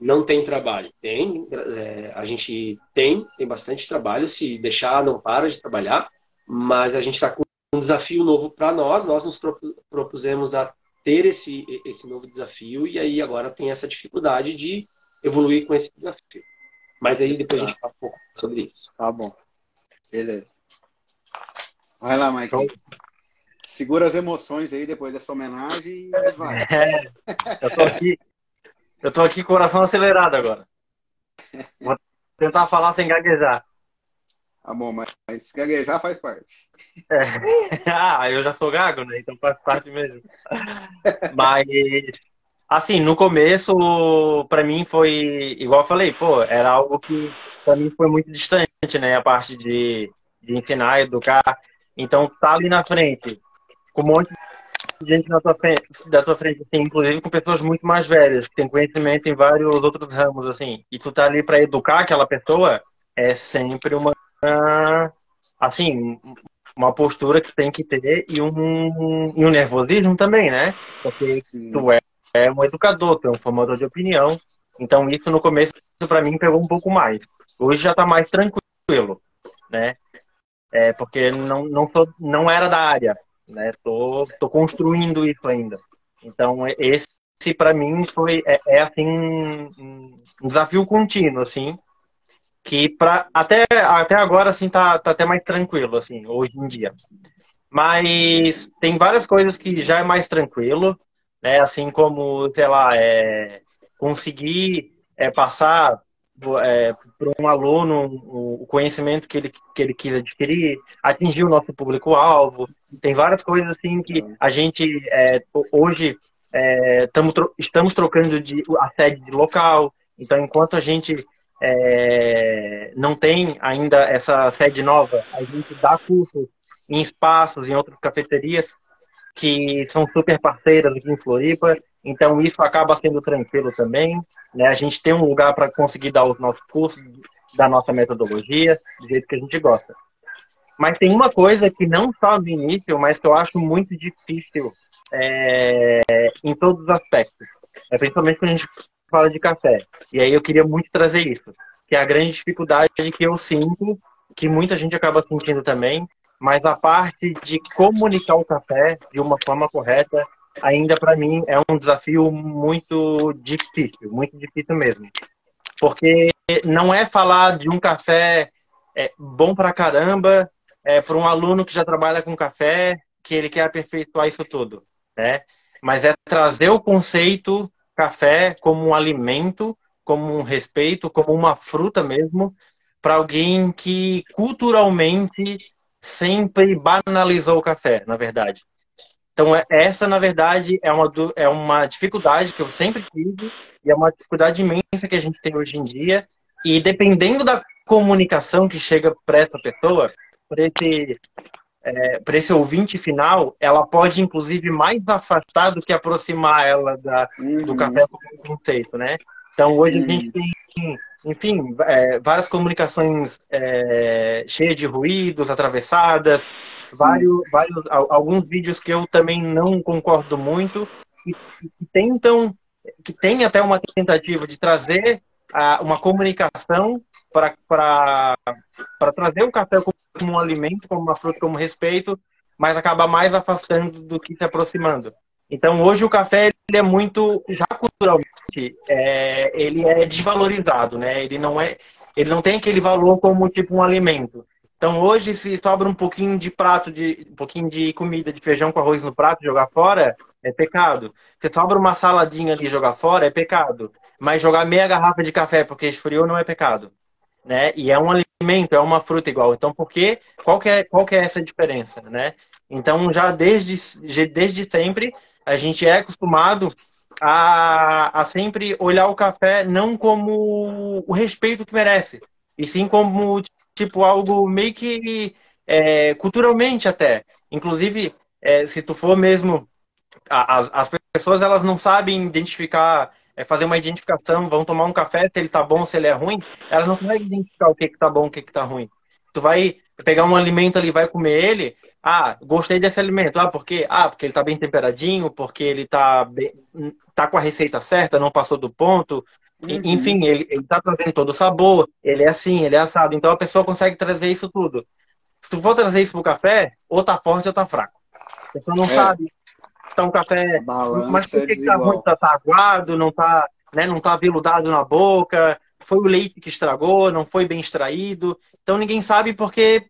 não tem trabalho. Tem, é, a gente tem, tem bastante trabalho. Se deixar, não para de trabalhar. Mas a gente está com um desafio novo para nós. Nós nos propusemos a ter esse, esse novo desafio e aí agora tem essa dificuldade de evoluir com esse desafio. Mas aí depois tá. a gente fala um pouco sobre isso. Tá bom. Beleza. Vai lá, Michael. Segura as emoções aí depois dessa homenagem e vai. É, eu tô aqui, eu tô aqui com o coração acelerado agora. Vou tentar falar sem gaguejar. Tá bom, mas, mas gaguejar faz parte. É. Ah, eu já sou gago, né? Então faz parte mesmo. Mas, assim, no começo, para mim foi, igual eu falei, pô, era algo que para mim foi muito distante, né? A parte de, de ensinar, educar. Então, tá ali na frente, com um monte gente na tua frente, da tua frente, assim, inclusive com pessoas muito mais velhas, que têm conhecimento em vários outros ramos, assim, e tu tá ali para educar aquela pessoa, é sempre uma, assim, uma postura que tem que ter e um, e um nervosismo também, né? Porque Sim. tu é, é um educador, tu é um formador de opinião, então isso no começo para mim pegou um pouco mais. Hoje já tá mais tranquilo, né? É, porque não, não, tô, não era da área, né? Tô, tô construindo isso ainda. Então esse para mim foi é, é assim um, desafio contínuo, assim, que para até até agora assim tá, tá até mais tranquilo assim hoje em dia. Mas tem várias coisas que já é mais tranquilo, né? Assim como sei lá, é, conseguir é, passar é, para um aluno o conhecimento que ele, que ele quis adquirir, atingir o nosso público-alvo. Tem várias coisas assim que a gente é, hoje é, tamo, estamos trocando de, a sede de local. Então, enquanto a gente é, não tem ainda essa sede nova, a gente dá cursos em espaços, em outras cafeterias que são super parceiras aqui em Floripa. Então, isso acaba sendo tranquilo também. Né? A gente tem um lugar para conseguir dar os nossos cursos, da nossa metodologia, do jeito que a gente gosta. Mas tem uma coisa que não só no início, mas que eu acho muito difícil é, em todos os aspectos. É principalmente quando a gente fala de café. E aí eu queria muito trazer isso, que é a grande dificuldade que eu sinto, que muita gente acaba sentindo também, mas a parte de comunicar o café de uma forma correta, ainda para mim é um desafio muito difícil, muito difícil mesmo. Porque não é falar de um café é, bom pra caramba é, para um aluno que já trabalha com café, que ele quer aperfeiçoar isso tudo, né? Mas é trazer o conceito café como um alimento, como um respeito, como uma fruta mesmo, para alguém que culturalmente sempre banalizou o café, na verdade. Então, é, essa, na verdade, é uma, é uma dificuldade que eu sempre tive e é uma dificuldade imensa que a gente tem hoje em dia. E dependendo da comunicação que chega para essa pessoa, para esse, é, esse ouvinte final, ela pode, inclusive, mais afastar do que aproximar ela da, uhum. do café como conceito, né? Então, hoje uhum. a gente tem, enfim, é, várias comunicações é, cheias de ruídos, atravessadas, vários, vários, alguns vídeos que eu também não concordo muito, que, que tentam, que tem até uma tentativa de trazer uh, uma comunicação para trazer o café como um alimento, como uma fruta, como respeito, mas acaba mais afastando do que se aproximando. Então, hoje o café ele é muito, já culturalmente, é, ele é desvalorizado, né? Ele não é, ele não tem aquele valor como tipo um alimento. Então, hoje, se sobra um pouquinho de prato, de um pouquinho de comida, de feijão com arroz no prato, jogar fora, é pecado. Se sobra uma saladinha ali jogar fora, é pecado. Mas jogar meia garrafa de café porque esfriou não é pecado. Né? E é um alimento, é uma fruta igual. Então, por quê? Qual que é, qual que é essa diferença, né? Então, já desde, desde sempre, a gente é acostumado a, a sempre olhar o café não como o respeito que merece, e sim como tipo algo meio que é, culturalmente até. Inclusive, é, se tu for mesmo, as, as pessoas elas não sabem identificar, é, fazer uma identificação, vão tomar um café, se ele tá bom, se ele é ruim, elas não conseguem identificar o que que tá bom, o que que tá ruim. Tu vai pegar um alimento ali, vai comer ele, ah, gostei desse alimento. Ah, porque Ah, porque ele está bem temperadinho, porque ele está tá com a receita certa, não passou do ponto. Uhum. Enfim, ele, está trazendo todo o sabor, ele é assim, ele é assado. Então a pessoa consegue trazer isso tudo. Se tu for trazer isso pro café, ou tá forte ou tá fraco. A pessoa não é. sabe se tá um café. Mas por que, é que tá ruim? Tá, tá aguado, não tá, né, não tá veludado na boca, foi o leite que estragou, não foi bem extraído. Então ninguém sabe porque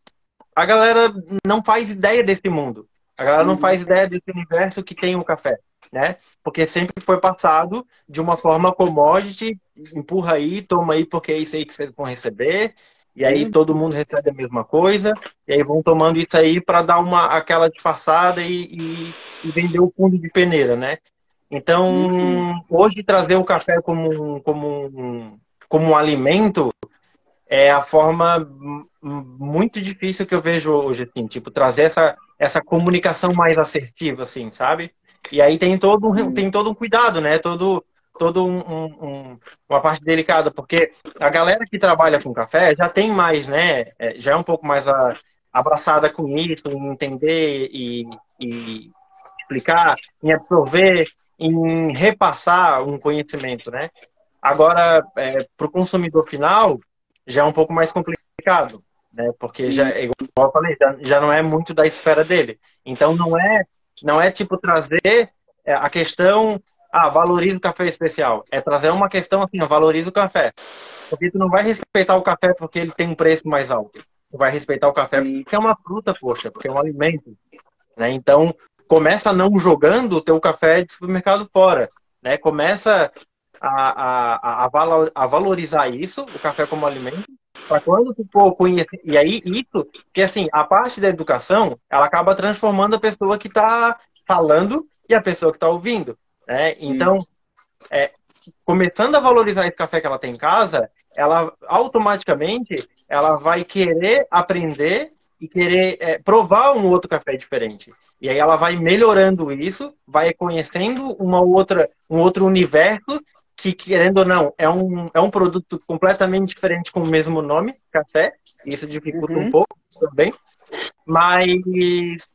a galera não faz ideia desse mundo. A galera não faz ideia desse universo que tem o café, né? Porque sempre foi passado de uma forma commodity, empurra aí, toma aí porque é isso aí que vocês vão receber. E aí todo mundo recebe a mesma coisa, e aí vão tomando isso aí para dar uma aquela disfarçada e, e, e, vender o fundo de peneira, né? Então, uhum. hoje trazer o café como como um, como um alimento é a forma muito difícil que eu vejo hoje, assim, tipo, trazer essa, essa comunicação mais assertiva, assim, sabe? E aí tem todo um, tem todo um cuidado, né? Todo, todo um, um, uma parte delicada, porque a galera que trabalha com café já tem mais, né? É, já é um pouco mais a, abraçada com isso, em entender e, e explicar, em absorver, em repassar um conhecimento, né? Agora, é, para o consumidor final, já é um pouco mais complicado, né? Porque já, igual eu falei, já, já não é muito da esfera dele. Então não é, não é tipo trazer é, a questão, ah, valoriza o café especial. É trazer uma questão assim, valoriza o café. Porque tu não vai respeitar o café porque ele tem um preço mais alto. Tu vai respeitar o café porque é uma fruta, poxa, porque é um alimento. Né? Então, começa não jogando o teu café de supermercado fora. Né? Começa a, a, a, valorizar isso, o café como alimento, para quando tu for conhecer. E aí, isso, que assim, a parte da educação, ela acaba transformando a pessoa que está falando e a pessoa que está ouvindo. Né? Então, é, começando a valorizar esse café que ela tem em casa, ela automaticamente ela vai querer aprender e querer é, provar um outro café diferente. E aí ela vai melhorando isso, vai conhecendo uma outra, um outro universo que, querendo ou não, é um, é um produto completamente diferente com o mesmo nome, café. Isso dificulta uhum. um pouco também. Mas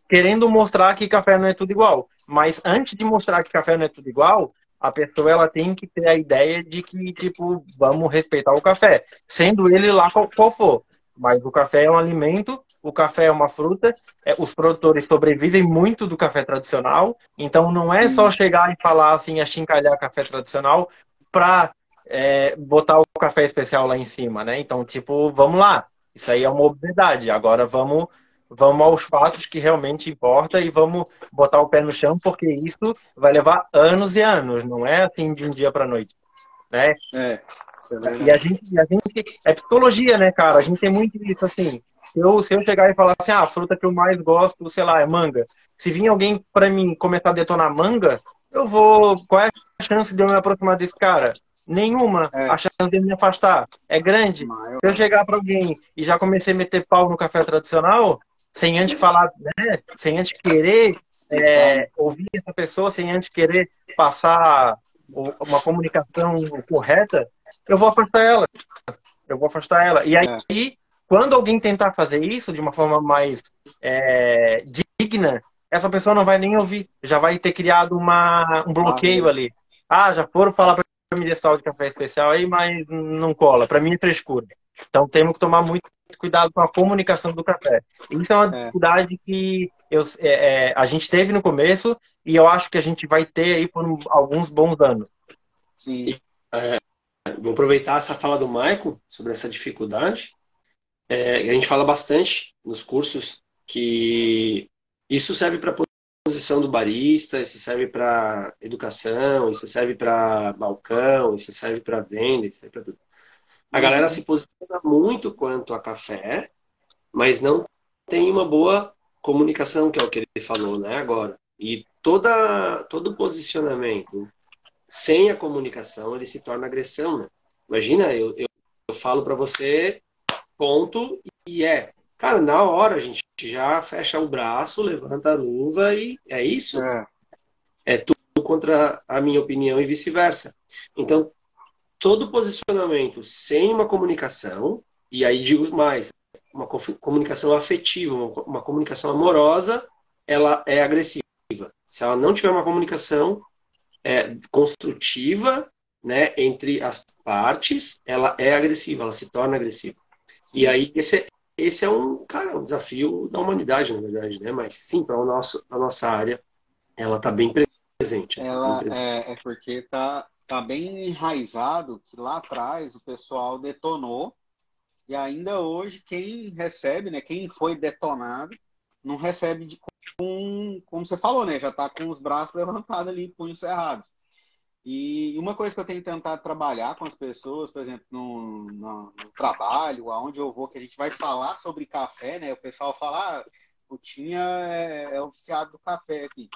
querendo mostrar que café não é tudo igual. Mas antes de mostrar que café não é tudo igual, a pessoa ela tem que ter a ideia de que, tipo, vamos respeitar o café, sendo ele lá qual, qual for. Mas o café é um alimento, o café é uma fruta, é, os produtores sobrevivem muito do café tradicional, então não é só chegar e falar assim, achincalhar café tradicional, para é, botar o café especial lá em cima, né? Então, tipo, vamos lá. Isso aí é uma obviedade. Agora vamos vamos aos fatos que realmente importa e vamos botar o pé no chão, porque isso vai levar anos e anos, não é assim de um dia para noite, né? É. é e a gente, a gente é psicologia, né, cara? A gente tem muito isso assim. Se eu, se eu chegar e falar assim, ah, a fruta que eu mais gosto, sei lá, é manga. Se vir alguém para mim começar a detonar manga, eu vou. Qual é chance de eu me aproximar desse cara? Nenhuma. É. A chance de me afastar é grande. Maior. Se eu chegar para alguém e já comecei a meter pau no café tradicional, sem antes falar, né? Sem antes querer é, ouvir essa pessoa, sem antes querer passar uma comunicação correta, eu vou afastar ela. Eu vou afastar ela. E aí, é. quando alguém tentar fazer isso de uma forma mais é, digna, essa pessoa não vai nem ouvir. Já vai ter criado uma, um bloqueio ah, ali. Ah, já foram falar para mim desse tal de café especial aí, mas não cola. Para mim é frescura. Então temos que tomar muito cuidado com a comunicação do café. Isso é uma é. dificuldade que eu, é, é, a gente teve no começo e eu acho que a gente vai ter aí por alguns bons anos. Sim. É, vou aproveitar essa fala do Michael sobre essa dificuldade. É, a gente fala bastante nos cursos que isso serve para posição do barista, isso serve para educação, isso serve para balcão, isso serve para venda, isso serve para tudo. A galera uhum. se posiciona muito quanto a café, mas não tem uma boa comunicação, que é o que ele falou, né, agora. E toda, todo posicionamento sem a comunicação, ele se torna agressão, né? Imagina, eu, eu, eu falo para você, ponto, e é. Cara, na hora a gente já fecha o braço, levanta a luva e é isso. É, é tudo contra a minha opinião e vice-versa. Então, todo posicionamento sem uma comunicação, e aí digo mais, uma comunicação afetiva, uma, uma comunicação amorosa, ela é agressiva. Se ela não tiver uma comunicação é, construtiva né, entre as partes, ela é agressiva, ela se torna agressiva. E aí esse, esse é um, cara, um desafio da humanidade, na verdade, né? Mas sim, para a nossa área, ela está bem presente. Ela bem presente. É, é porque está tá bem enraizado que lá atrás o pessoal detonou e ainda hoje quem recebe, né, quem foi detonado, não recebe de, com, como você falou, né, já está com os braços levantados ali, punhos cerrados. E uma coisa que eu tenho tentado trabalhar com as pessoas, por exemplo, no, no, no, trabalho, aonde eu vou, que a gente vai falar sobre café, né? O pessoal fala, ah, o Tinha é, é do café aqui.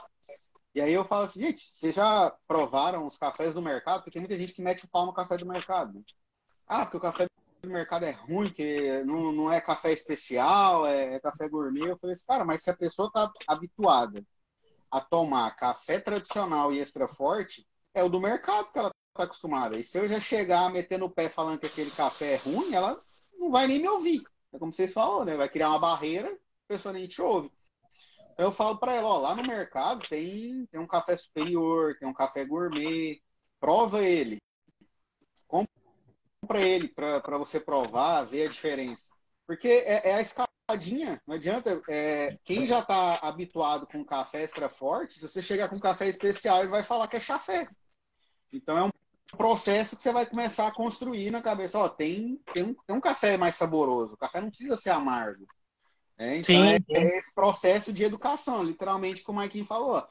E aí eu falo assim, gente, vocês já provaram os cafés do mercado? Porque tem muita gente que mete o pau no café do mercado. Né? Ah, porque o café do mercado é ruim, que não, não é café especial, é, é café gourmet. Eu falei assim, cara, mas se a pessoa tá habituada a tomar café tradicional e extra forte, é o do mercado que ela tá acostumada. E se eu já chegar metendo o pé falando que aquele café é ruim, ela não vai nem me ouvir. É como vocês falaram, né? Vai criar uma barreira, a pessoa nem te ouve. Então eu falo para ela, ó, lá no mercado tem, tem um café superior, tem um café gourmet, prova ele. Compra ele para você provar, ver a diferença. Porque é, é a escadinha, não adianta. É, quem já está habituado com café extra forte, se você chegar com café especial, ele vai falar que é chafé. Então é um processo que você vai começar a construir na cabeça. Ó, tem, tem, um, tem um café mais saboroso. O café não precisa ser amargo. É, então sim, é, sim. é, esse processo de educação, literalmente, como a Kim falou.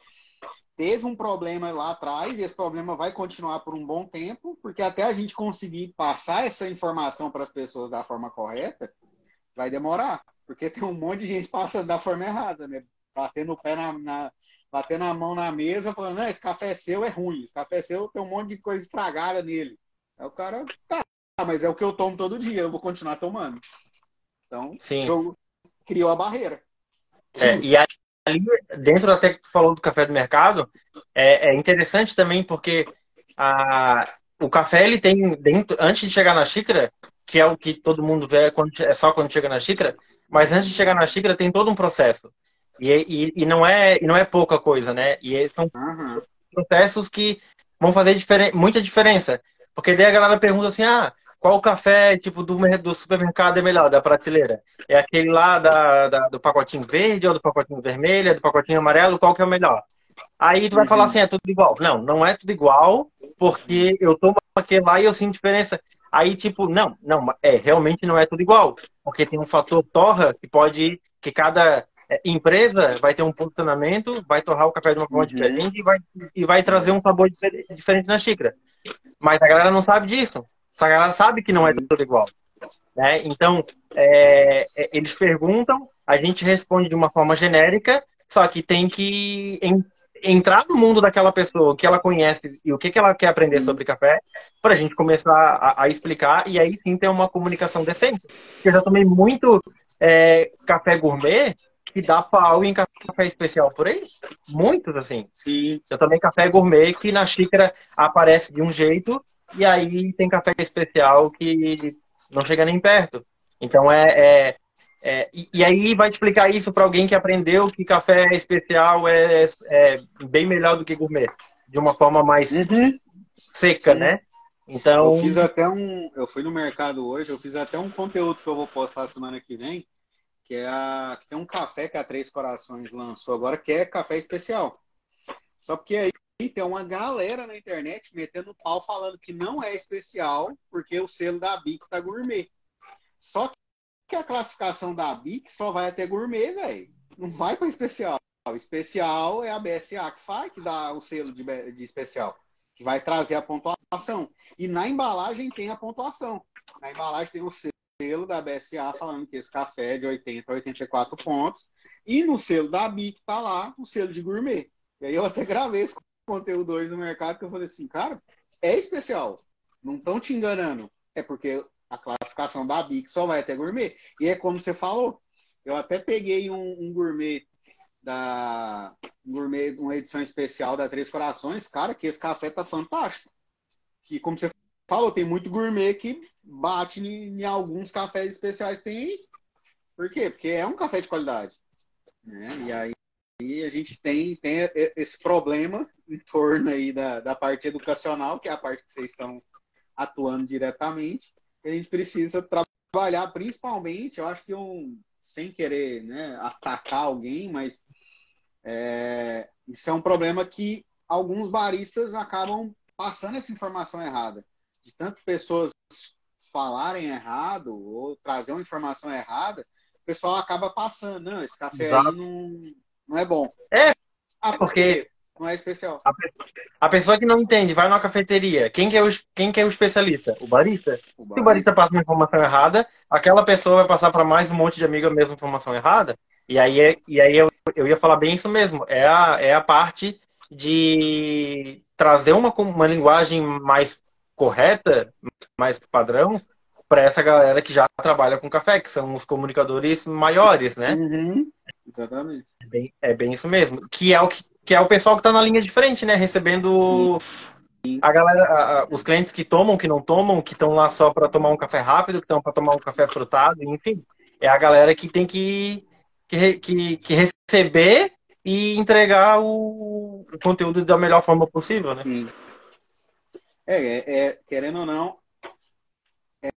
Teve um problema lá atrás e esse problema vai continuar por um bom tempo, porque até a gente conseguir passar essa informação para as pessoas da forma correta, vai demorar. Porque tem um monte de gente passando da forma errada, né? Batendo o pé na, na batendo a mão na mesa, falando, não, esse café seu é ruim, esse café seu tem um monte de coisa estragada nele. Aí o cara, tá, mas é o que eu tomo todo dia, eu vou continuar tomando. Então, Sim. criou a barreira. É, e ali, dentro até que tu falou do café do mercado, é, é interessante também porque a, o café, ele tem, dentro, antes de chegar na xícara, que é o que todo mundo vê quando, é só quando chega na xícara, mas antes de chegar na xícara tem todo um processo. E, e, e, não é, e não é pouca coisa, né? E são uhum. processos que vão fazer diferen muita diferença. Porque daí a galera pergunta assim, ah, qual café tipo do, do supermercado é melhor, da prateleira? É aquele lá da, da, do pacotinho verde ou do pacotinho vermelho, é do pacotinho amarelo, qual que é o melhor? Aí tu vai uhum. falar assim, é tudo igual. Não, não é tudo igual, porque eu tomo aquele lá e eu sinto diferença. Aí, tipo, não, não, é, realmente não é tudo igual. Porque tem um fator torra que pode, que cada é, empresa vai ter um posicionamento, vai torrar o café de uma forma uhum. diferente e vai, e vai trazer um sabor diferente na xícara. Mas a galera não sabe disso. A galera sabe que não é tudo igual. Né? Então, é, é, eles perguntam, a gente responde de uma forma genérica, só que tem que entrar no mundo daquela pessoa, o que ela conhece e o que, que ela quer aprender sobre café, para a gente começar a, a, explicar e aí sim ter uma comunicação decente. Eu já tomei muito é, café gourmet que dá pau em café especial por aí. Muitos, assim. Sim. Eu também café gourmet que na xícara aparece de um jeito e aí tem café especial que não chega nem perto. Então é, é, é e, e, aí vai explicar isso para alguém que aprendeu que café especial é, é, bem melhor do que gourmet, de uma forma mais uhum. seca, né? Então. Eu fiz até um. Eu fui no mercado hoje, eu fiz até um conteúdo que eu vou postar semana que vem, que é a. Tem um café que a Três Corações lançou agora, que é café especial. Só porque aí tem uma galera na internet metendo pau falando que não é especial, porque o selo da BIC tá gourmet. Só que a classificação da BIC só vai até gourmet, velho. Não vai para especial. O especial é a BSA que faz, que dá o selo de, de especial, que vai trazer a pontuação. E na embalagem tem a pontuação. Na embalagem tem o selo da BSA falando que esse café é de 80 a 84 pontos. E no selo da BIC tá lá o selo de gourmet. E aí eu até gravei esse conteúdo hoje no mercado que eu falei assim, cara, é especial. Não estão te enganando. É porque a classificação da BIC só vai até gourmet. E é como você falou. Eu até peguei um, um gourmet da um gourmet, uma edição especial da Três Corações, cara, que esse café tá fantástico. Que como você falou, tem muito gourmet que bate em, em alguns cafés especiais tem. Por quê? Porque é um café de qualidade. Né? E aí e a gente tem, tem esse problema em torno aí da, da parte educacional, que é a parte que vocês estão atuando diretamente, que a gente precisa trabalhar principalmente, eu acho que um, sem querer né, atacar alguém, mas é, isso é um problema que alguns baristas acabam passando essa informação errada. De tanto pessoas falarem errado ou trazer uma informação errada, o pessoal acaba passando. Não, esse café Exato. aí não, não é bom. É, ah, porque não é especial. A, a, pessoa que não entende, vai numa cafeteria. Quem que é o, quem que é o especialista? O barista? o barista? Se o barista passa uma informação errada, aquela pessoa vai passar para mais um monte de amigo a mesma informação errada. E aí, é, e aí eu, eu ia falar bem isso mesmo. É a, é a parte de trazer uma, uma linguagem mais correta, mais padrão, para essa galera que já trabalha com café, que são os comunicadores maiores, né? Uhum. Exatamente. É bem, é bem isso mesmo. Que é o, que, que é o pessoal que está na linha de frente, né? Recebendo Sim. a galera, a, os clientes que tomam, que não tomam, que estão lá só para tomar um café rápido, que estão para tomar um café frutado, enfim. É a galera que tem que, que, que, que receber e entregar o, o, conteúdo da melhor forma possível, né? Sim. É, é, é, querendo ou não,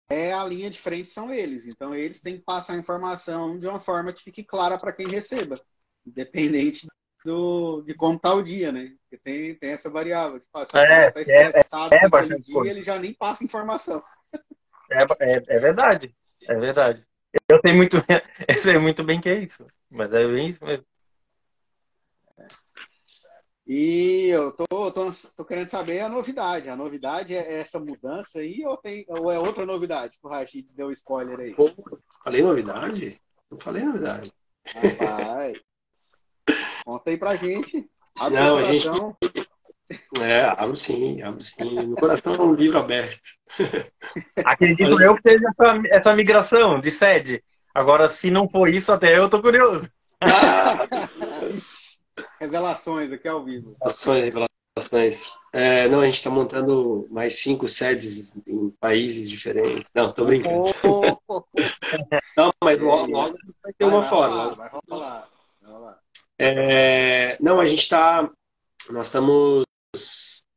é a linha de frente são eles. Então eles têm que passar a informação de uma forma que fique clara para quem receba, independente do, de como está o dia, né? Porque tem, tem essa variável. Tipo, se o é, está estressado é, é, naquele dia, coisa. ele já nem passa informação. É, é, é, verdade, é verdade. Eu sei muito, <laughs> eu sei muito bem que é isso, mas é bem isso mesmo. E eu tô, tô, tô, querendo saber a novidade. A novidade é essa mudança aí ou, tem, ou é outra novidade que o Rashid deu spoiler aí? Pô, falei novidade? Não falei novidade. Rapaz, conta aí pra gente. Abre Não, o coração. Gente... É, abro sim, abro sim. Meu coração é um livro aberto. <laughs> Acredito eu que seja essa, essa migração de sede. Agora, se não for isso, até eu tô curioso. Revelações aqui ao vivo. Revelações, revelações. É, não, a gente está montando mais cinco sedes em países diferentes. Não, tô brincando. Oh, oh, oh. não, mas logo, logo vai ter vai, uma vai. Rolar, vai rolar. Vai rolar. É, não, a gente está. Nós estamos.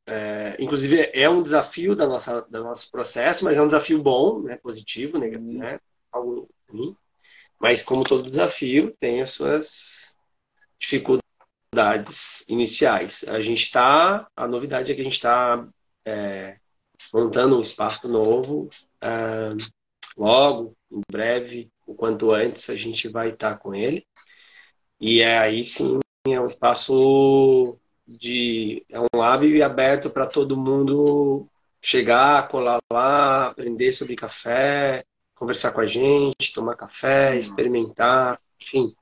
É, inclusive, é um desafio da nossa, do nosso processo, mas é um desafio bom, né, positivo, né, hum. né, algo ruim. Mas, como todo desafio, tem as suas dificuldades dificuldades iniciais. A gente está, a novidade é que a gente está é, montando um espaço novo. É, logo, em breve, o quanto antes, a gente vai estar tá com ele. E é aí sim é um espaço de é um lab aberto para todo mundo chegar, colar lá, aprender sobre café, conversar com a gente, tomar café, experimentar, enfim,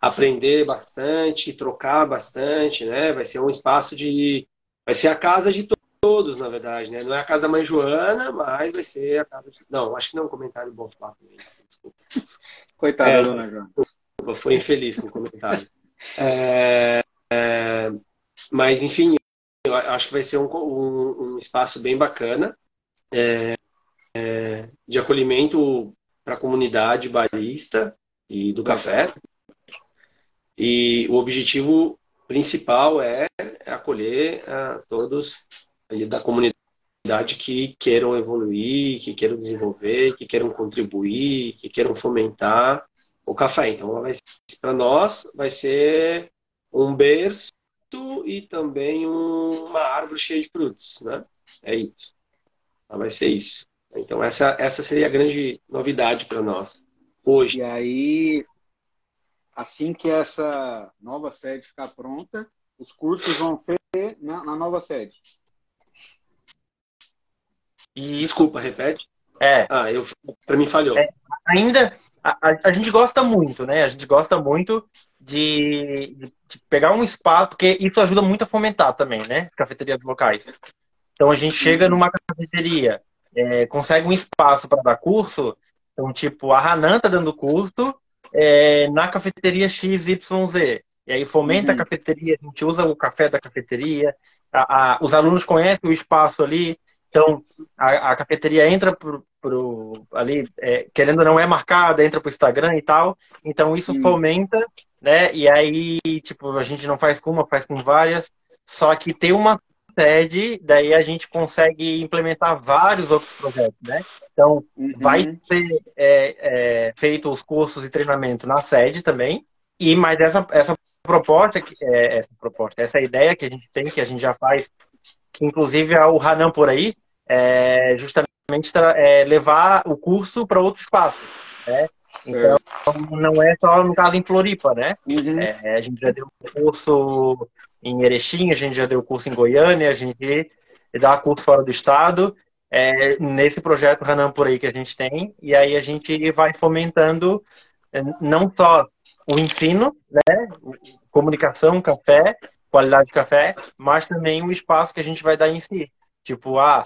aprender bastante, trocar bastante, né? Vai ser um espaço de. Vai ser a casa de todos, na verdade, né? Não é a casa da mãe Joana, mas vai ser a casa de. Não, acho que não é um comentário bom falar também. Desculpa. Coitada, é, dona Joana. Desculpa, foi infeliz com o comentário. É, é, mas, enfim, eu acho que vai ser um, um, um espaço bem bacana é, é de acolhimento para a comunidade barista e do café. E o objetivo principal é acolher uh, todos da comunidade que queiram evoluir, que queiram desenvolver, que queiram contribuir, que queiram fomentar o café. Então, para nós, vai ser um berço e também um, uma árvore cheia de frutos, né? É isso. Então, vai ser isso. Então, essa, essa seria a grande novidade para nós hoje. E aí, assim que essa nova sede ficar pronta, os cursos vão ser na, na nova sede. E desculpa, repete. É. Ah, eu para mim falhou. É, ainda a, a, gente gosta muito, né? A gente gosta muito de, de, pegar um espaço, porque isso ajuda muito a fomentar também, né? Cafeterias locais. Então a gente chega numa cafeteria, é, consegue um espaço para dar curso. Então, tipo, a Hanan tá dando curso é, na cafeteria XYZ. E aí fomenta uhum. a cafeteria, a gente usa o café da cafeteria, a, a, os alunos conhecem o espaço ali, então a, a cafeteria entra pro, pro ali, é, querendo ou não é marcada, entra pro Instagram e tal, então isso uhum. fomenta, né? E aí, tipo, a gente não faz com uma, faz com várias, só que tem uma sede, daí a gente consegue implementar vários outros projetos, né? Então, uhum. vai ser é, é, feito os cursos e treinamento na sede também, e mas essa, essa proposta, é, essa proposta, essa ideia que a gente tem, que a gente já faz, que inclusive é o Hanan por aí, é justamente é levar o curso para outros espaços. Né? Então, não é só no caso em Floripa, né? Uhum. É, a gente já deu curso em Erechim, a gente já deu curso em Goiânia, a gente dá curso fora do estado, é, nesse projeto Hanan por aí que a gente tem, e aí a gente vai fomentando é, não só o ensino, né? Comunicação, café, qualidade de café, mas também o espaço que a gente vai dar em si. Tipo, ah,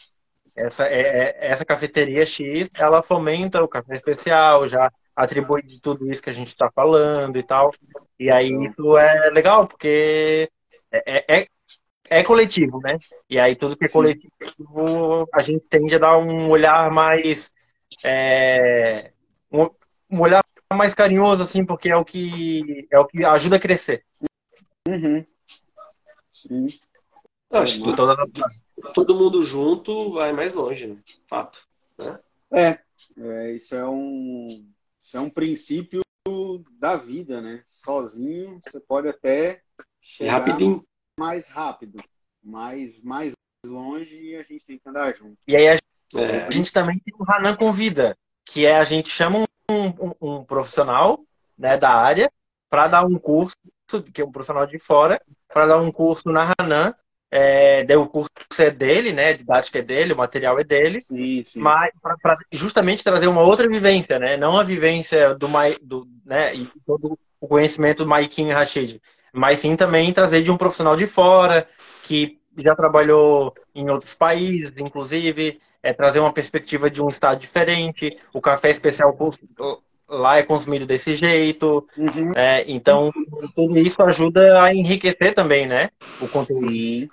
essa, é, é, essa cafeteria X, ela fomenta o café especial, já atribui de tudo isso que a gente está falando e tal. E aí isso é legal, porque é, é, é, é coletivo, né? E aí tudo que é coletivo, a gente tende a dar um olhar mais. É, um, um olhar mais carinhoso, assim, porque é o que, é o que ajuda a crescer. Uhum. Sim. Acho que toda, todo mundo junto vai mais longe, né? Fato. Né? É, é, isso é um isso é um princípio da vida, né? Sozinho você pode até chegar Rapidinho. mais rápido, mas mais longe e a gente tem que andar junto. E aí a, é. a gente também tem o Hanan Convida, que é a gente chama um um, um profissional né, da área para dar um curso, que é um profissional de fora, para dar um curso na Hanan. É, o curso é dele, né? A didática é dele, o material é dele, sim, sim. mas para justamente trazer uma outra vivência, né? Não a vivência do, do né? E todo o conhecimento do Maikin Rashid, mas sim também trazer de um profissional de fora que já trabalhou em outros países, inclusive, é trazer uma perspectiva de um estado diferente. O café especial lá é consumido desse jeito. Uhum. É, então, tudo isso ajuda a enriquecer também, né? O conteúdo. Sim,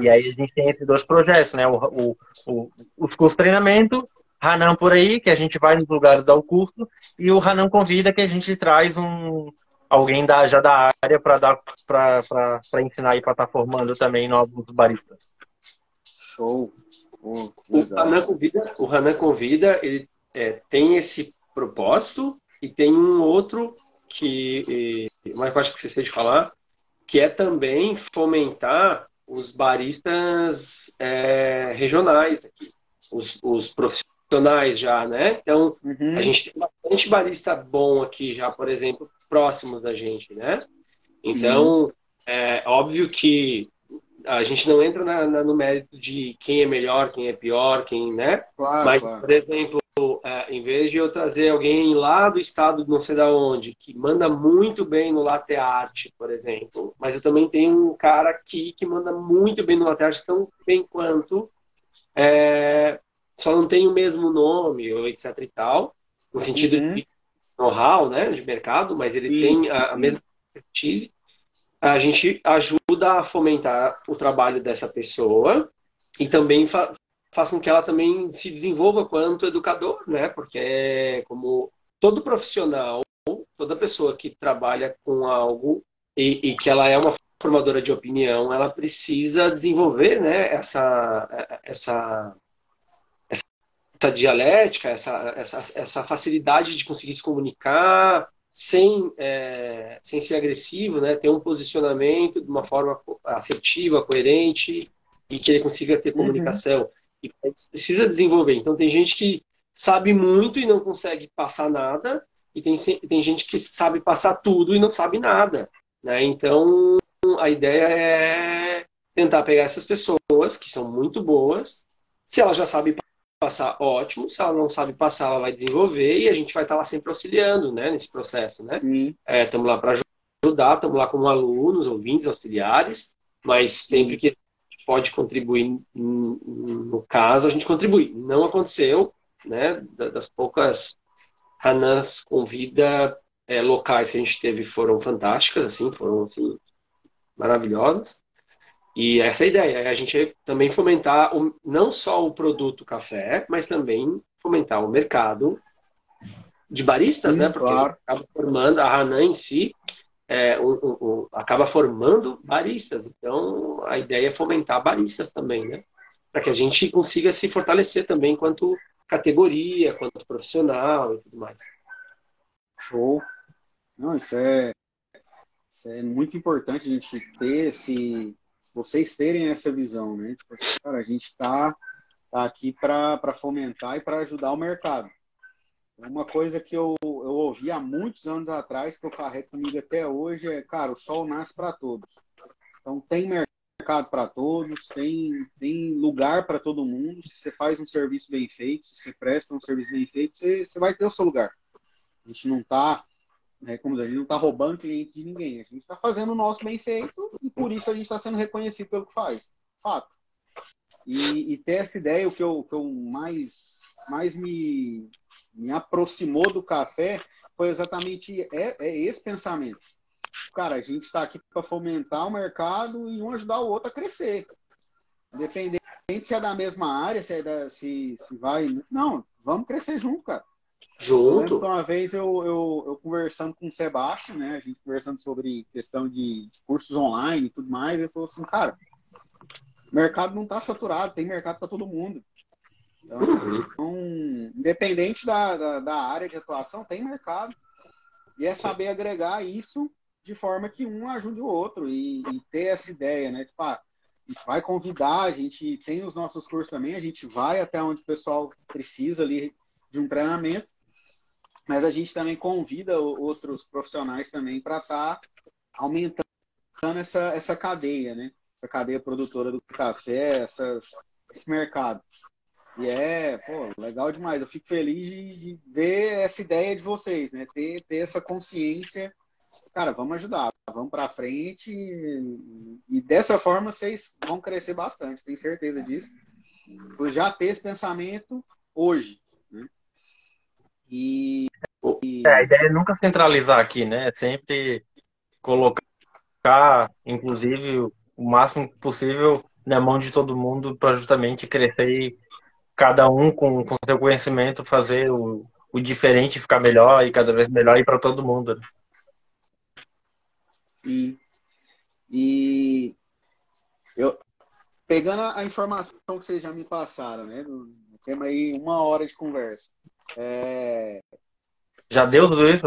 e aí a gente tem esses dois projetos, né? O, o, o, os cursos de treinamento, Hanan por aí, que a gente vai nos lugares dar o curso, e o Hanan Convida, que a gente traz um, alguém da, já da área para dar para ensinar e para estar tá formando também novos baristas. Show. Oh, o Hanan Convida, o Hanan Convida ele é, tem esse propósito e tem um outro que mais acho que vocês têm de falar, que é também fomentar os baristas é, regionais aqui, os, os profissionais já, né? Então, uhum. a gente tem bastante barista bom aqui já, por exemplo, próximos da gente, né? Então, é óbvio que a gente não entra na, na, no mérito de quem é melhor, quem é pior, quem, né? Claro, Mas, claro. por exemplo, é, em vez de eu trazer alguém lá do estado não sei da onde, que manda muito bem no latte art, por exemplo, mas eu também tenho um cara aqui que manda muito bem no latte art, tão bem quanto, é, só não tem o mesmo nome, etc e tal, no sentido uhum. de know-how né, de mercado, mas ele sim, tem a, a mesma expertise. A gente ajuda a fomentar o trabalho dessa pessoa e também fa faz com que ela também se desenvolva quanto educador, né? Porque é como todo profissional, toda pessoa que trabalha com algo e, e que ela é uma formadora de opinião, ela precisa desenvolver, né? Essa essa essa dialética, essa, essa, essa facilidade de conseguir se comunicar sem, é, sem ser agressivo, né? ter um posicionamento de uma forma assertiva, coerente e que ele consiga ter uhum. comunicação. Uhum. E precisa desenvolver. Então, tem gente que sabe muito e não consegue passar nada, e tem, tem gente que sabe passar tudo e não sabe nada. Né? Então, a ideia é tentar pegar essas pessoas que são muito boas, se ela já sabe passar, ótimo. Se ela não sabe passar, ela vai desenvolver e a gente vai estar lá sempre auxiliando, né, nesse processo, né? Estamos é, lá para ajudar, estamos lá como alunos, ouvintes, auxiliares, mas sempre que pode contribuir no caso, a gente contribui. Não aconteceu, né, das poucas Hanans com vida é, locais que a gente teve foram fantásticas, assim, foram assim, maravilhosas. E essa é a ideia, é a gente também fomentar o, não só o produto café, mas também fomentar o mercado de baristas, Sim, né? Porque claro. acaba formando, a Hanan em si é, um, um, um, acaba formando baristas. Então, a ideia é fomentar baristas também, né? Para que a gente consiga se fortalecer também enquanto categoria, quanto profissional e tudo mais. Show. Não, isso é, isso é muito importante a gente ter esse, vocês terem essa visão, né? Tipo assim, cara, a gente está tá aqui para fomentar e para ajudar o mercado. Uma coisa que eu, eu ouvi há muitos anos atrás, que eu carrego comigo até hoje, é, cara, o sol nasce para todos. Então tem mercado para todos, tem, tem lugar para todo mundo. Se você faz um serviço bem feito, se você presta um serviço bem feito, você, você vai ter o seu lugar. A gente não está né, como a gente não está roubando cliente de ninguém, a gente está fazendo o nosso bem feito e por isso a gente está sendo reconhecido pelo que faz. Fato. E, e, ter essa ideia, o que eu, que eu mais, mais me, me aproximou do café foi exatamente é, é esse pensamento. Cara, a gente está aqui para fomentar o mercado e um ajudar o outro a crescer. Independente se é da mesma área, se, é da, se, se vai. Não, vamos crescer junto, cara. Junto. uma vez eu, eu, eu, conversando com o Sebastião, né? A gente conversando sobre questão de, de cursos online e tudo mais, ele falou assim, cara, o mercado não está saturado, tem mercado para todo mundo. Então, então independente da, da, da, área de atuação, tem mercado. E é saber agregar isso de forma que um ajude o outro e, e ter essa ideia, né? Tipo, ah, a gente vai convidar, a gente tem os nossos cursos também, a gente vai até onde o pessoal precisa ali de um treinamento mas a gente também convida outros profissionais também para estar tá aumentando essa, essa cadeia, né? Essa cadeia produtora do café, essas, esse mercado. E é, pô, legal demais. Eu fico feliz de, ver essa ideia de vocês, né? Ter, ter essa consciência. Cara, vamos ajudar, vamos para frente. E, e, dessa forma vocês vão crescer bastante, tenho certeza disso. Por já ter esse pensamento hoje. E, e... É, a ideia é nunca centralizar aqui, né? É sempre colocar, inclusive, o máximo possível na mão de todo mundo para justamente crescer e cada um com, com seu conhecimento fazer o, o diferente ficar melhor e cada vez melhor e para todo mundo. Né? E, e eu pegando a informação que vocês já me passaram, né? Temos aí uma hora de conversa. É... Já deu tudo isso?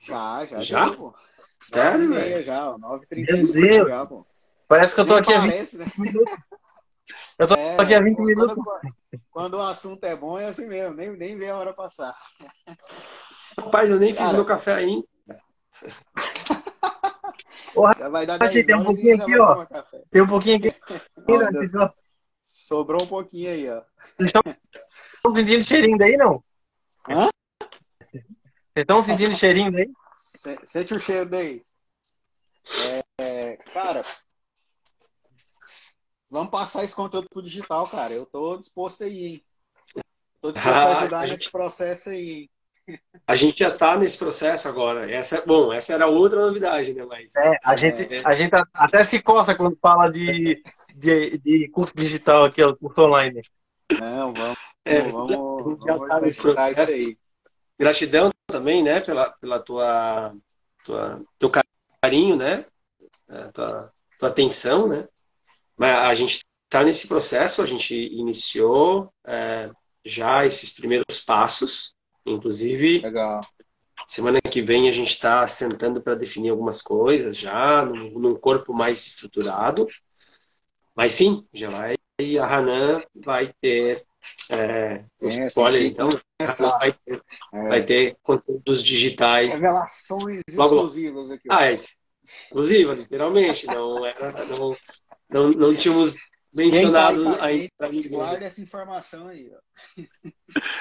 Já, já, já? deu, pô. Sério, velho? já, 9h35 já, pô. Parece que eu tô Nem aqui parece, a 20 né? minutos. <laughs> Eu tô é, aqui há 20 minutos. Quando, quando, o assunto é bom, é assim mesmo, nem, nem vê a hora passar. Rapaz, eu nem fiz meu café ainda. <laughs> Já vai dar 10 tem um pouquinho aqui, <laughs> ó. Tem um pouquinho aqui. Sobrou um pouquinho aí, ó. Então, estão sentindo cheirinho daí, não? Hã? Vocês estão sentindo cheirinho daí? Sente o cheiro daí. É, cara, vamos passar esse conteúdo pro digital, cara. Eu tô disposto aí, hein? Tô disposto ah, a ajudar a nesse processo aí, A gente já está nesse processo agora. Essa, bom, essa era outra novidade, né? Mas, é, a, gente, é... a gente até se coça quando fala de, de, de curso digital aqui, o curso online. Não, vamos, é, vamos, já vamos tá nesse processo. aí. Gratidão também, né, pela, pela tua, tua teu carinho, né, é, tua, tua atenção, né. Mas a gente está nesse processo, a gente iniciou é, já esses primeiros passos, inclusive. Legal. Semana que vem a gente está sentando para definir algumas coisas já, num, num, corpo mais estruturado. Mas sim, já vai. E a Hanan vai ter. É, é, spoiler, então. Vai ter, é. vai ter conteúdos digitais. Revelações exclusivas aqui. Ah, é. Exclusiva, literalmente. Não, era, não, não, não tínhamos mencionado tá aí. Guarda essa informação aí.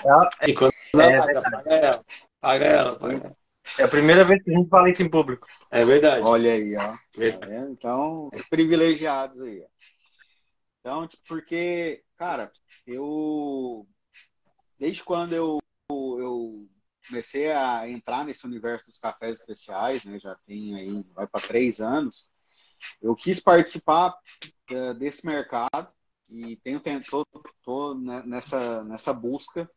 Ó. É, quando é, paga, paga ela. Paga ela, paga ela. É a primeira vez que a gente fala isso em público. É verdade. Olha aí, ó. Tá então, privilegiados aí. Então, porque, cara, eu. Desde quando eu, eu comecei a entrar nesse universo dos cafés especiais, né? Já tem aí, vai para três anos. Eu quis participar uh, desse mercado e tenho tô nessa, nessa busca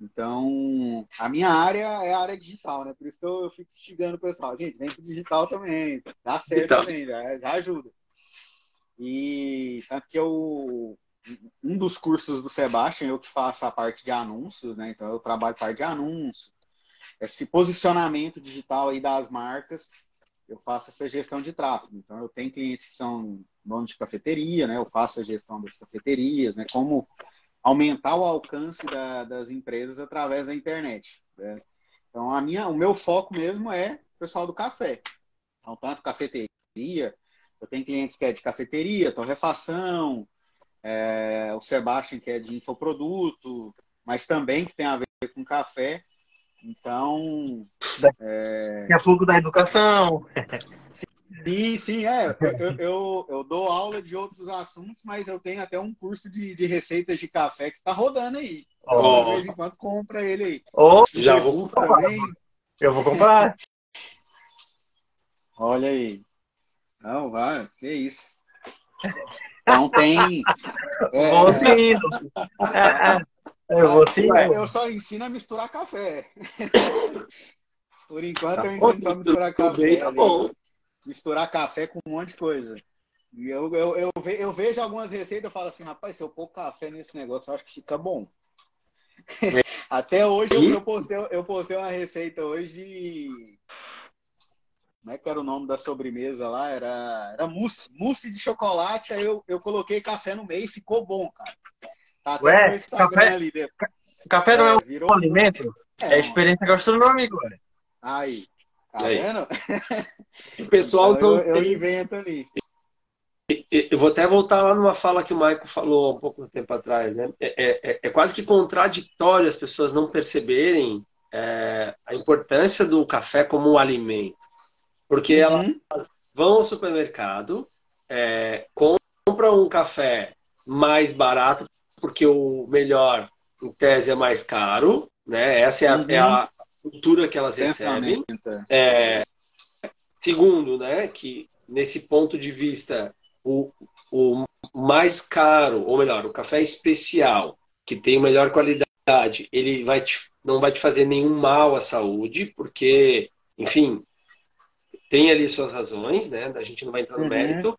então, a minha área é a área digital, né? Por isso que eu, eu fico instigando o pessoal. Gente, vem pro digital também. Dá certo digital. também, já, já ajuda. E tanto que eu um dos cursos do Sebastian, eu que faço a parte de anúncios, né? Então eu trabalho parte de anúncio, esse posicionamento digital aí das marcas, eu faço essa gestão de tráfego. Então eu tenho clientes que são donos de cafeteria, né? Eu faço a gestão das cafeterias, né? Como aumentar o alcance da, das empresas através da internet. Né? Então, a minha, o meu foco mesmo é o pessoal do café. Então, tanto cafeteria, eu tenho clientes que é de cafeteria, torrefação, é, o Sebastian que é de infoproduto, mas também que tem a ver com café. Então. É... A pouco da educação. Sim, sim, é. Eu, eu, eu, dou aula de outros assuntos, mas eu tenho até um curso de, de receitas de café que tá rodando aí. Oh. De vez em quando compra ele aí. Oh, já vou também. Eu vou comprar. Olha aí. Não, vai, que isso. Não tem. É, vou sim. É, é, eu vou sim. Eu só ensino a misturar café. Por enquanto eu ensino só a misturar café. Tá bom misturar café com um monte de coisa. E eu, eu, eu, ve, eu vejo algumas receitas e falo assim, rapaz, se eu pôr café nesse negócio, eu acho que fica bom. <laughs> Até hoje eu, eu, postei, eu postei uma receita hoje de. Como é que era o nome da sobremesa lá? Era, era mousse, mousse de chocolate. Aí eu, eu coloquei café no meio e ficou bom, cara. Tá até Ué, café, ali Café não é, é um virou... alimento? É, é experiência gastronômica. Aí. Tá vendo? <laughs> O pessoal então, eu, eu invento ali. Eu vou até voltar lá numa fala que o Maico falou um pouco tempo atrás, né? É, é, é quase que contraditório as pessoas não perceberem é, a importância do café como um alimento. Porque uhum. elas vão ao supermercado, é, compram um café mais barato, porque o melhor, em tese, é mais caro, né? Essa é a, uhum. é a cultura que elas recebem. É, segundo, né, que nesse ponto de vista, o, o mais caro, ou melhor, o café especial, que tem melhor qualidade, ele vai te, não vai te fazer nenhum mal à saúde, porque, enfim, tem ali suas razões, né? A gente não vai entrar no uhum. mérito,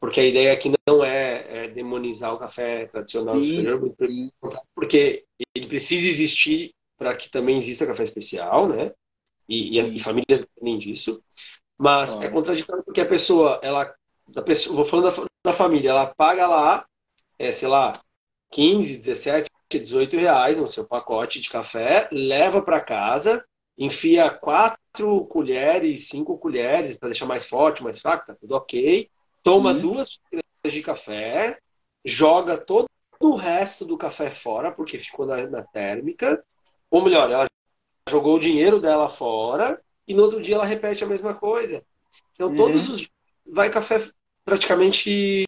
porque a ideia aqui não é, é demonizar o café tradicional sim, superior, porque ele precisa existir para que também exista café especial, né? E, e, e família nem disso. Mas é contraditório porque a pessoa, ela, da pessoa, vou falando da, da família, ela paga lá, é, sei lá, 15, 17, 18 reais no seu pacote de café, leva para casa, enfia quatro colheres, cinco colheres para deixar mais forte, mais fraco, tá tudo ok. Toma uhum. duas colheres de café, joga todo o resto do café fora, porque ficou na, na térmica, ou melhor, ela jogou o dinheiro dela fora e no outro dia ela repete a mesma coisa. Então, uhum. todos os. Vai café praticamente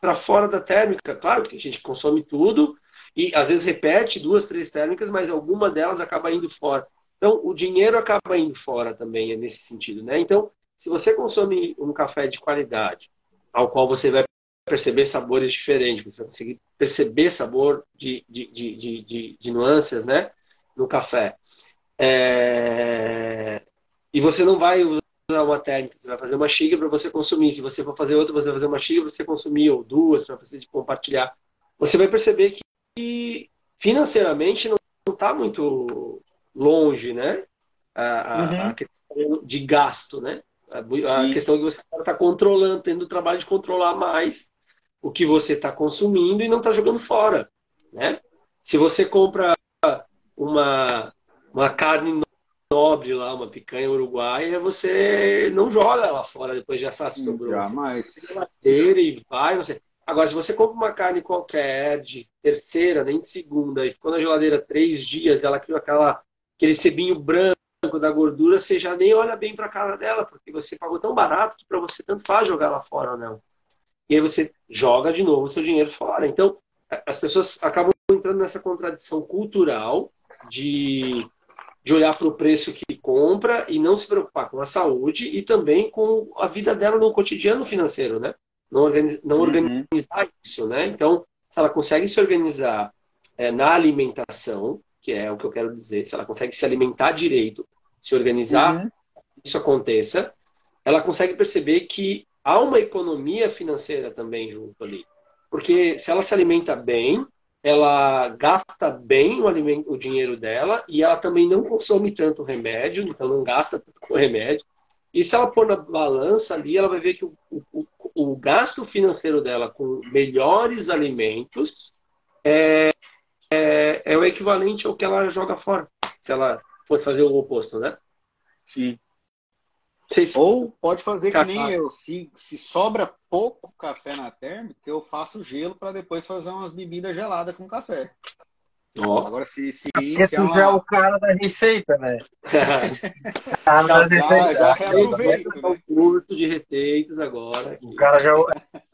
para fora da térmica. Claro que a gente consome tudo e às vezes repete duas, três térmicas, mas alguma delas acaba indo fora. Então, o dinheiro acaba indo fora também, é nesse sentido, né? Então, se você consome um café de qualidade, ao qual você vai perceber sabores diferentes, você vai conseguir perceber sabor de, de, de, de, de, nuances, né? No café. É... E você não vai usar uma técnica, você vai fazer uma xícara para você consumir. Se você for fazer outra, você vai fazer uma xícara para você consumir, ou duas para você compartilhar. Você vai perceber que financeiramente não está muito longe, né? A, a, uhum. a, questão de gasto, né? A, a questão que você está controlando, tendo o trabalho de controlar mais o que você está consumindo e não está jogando fora, né? Se você compra uma, uma carne nobre lá, uma picanha uruguaia, você não joga ela fora depois de assar sobrou. Jamais. e vai, você... Agora, se você compra uma carne qualquer, de terceira, nem de segunda, e ficou na geladeira três dias, ela criou aquela, aquele sebinho branco da gordura, você já nem olha bem para a cara dela, porque você pagou tão barato que para você tanto faz jogar lá fora ou não. E aí você joga de novo o seu dinheiro fora. Então, as pessoas acabam entrando nessa contradição cultural de, de olhar para o preço que compra e não se preocupar com a saúde e também com a vida dela no cotidiano financeiro, né? não, organizar, não uhum. organizar isso, né? Então, se ela consegue se organizar é, na alimentação, que é o que eu quero dizer, se ela consegue se alimentar direito, se organizar, uhum. isso aconteça, ela consegue perceber que há uma economia financeira também junto ali. Porque se ela se alimenta bem, ela gasta bem o, alimento, o dinheiro dela e ela também não consome tanto remédio, então não gasta tanto com remédio. E se ela pôr na balança ali, ela vai ver que o, o, o gasto financeiro dela com melhores alimentos é, é, é, o equivalente ao que ela joga fora, se ela for fazer o oposto, né? Sim. Se... Ou pode fazer que nem eu, se, se sobra pouco café na térmica, eu faço gelo para depois fazer umas bebidas geladas com café. Oh. Agora, se, se, Porque se é uma... já é o cara da receita, né? <laughs> cara já, da receita. Já reaproveito. Né? O curso de receitas agora. O cara já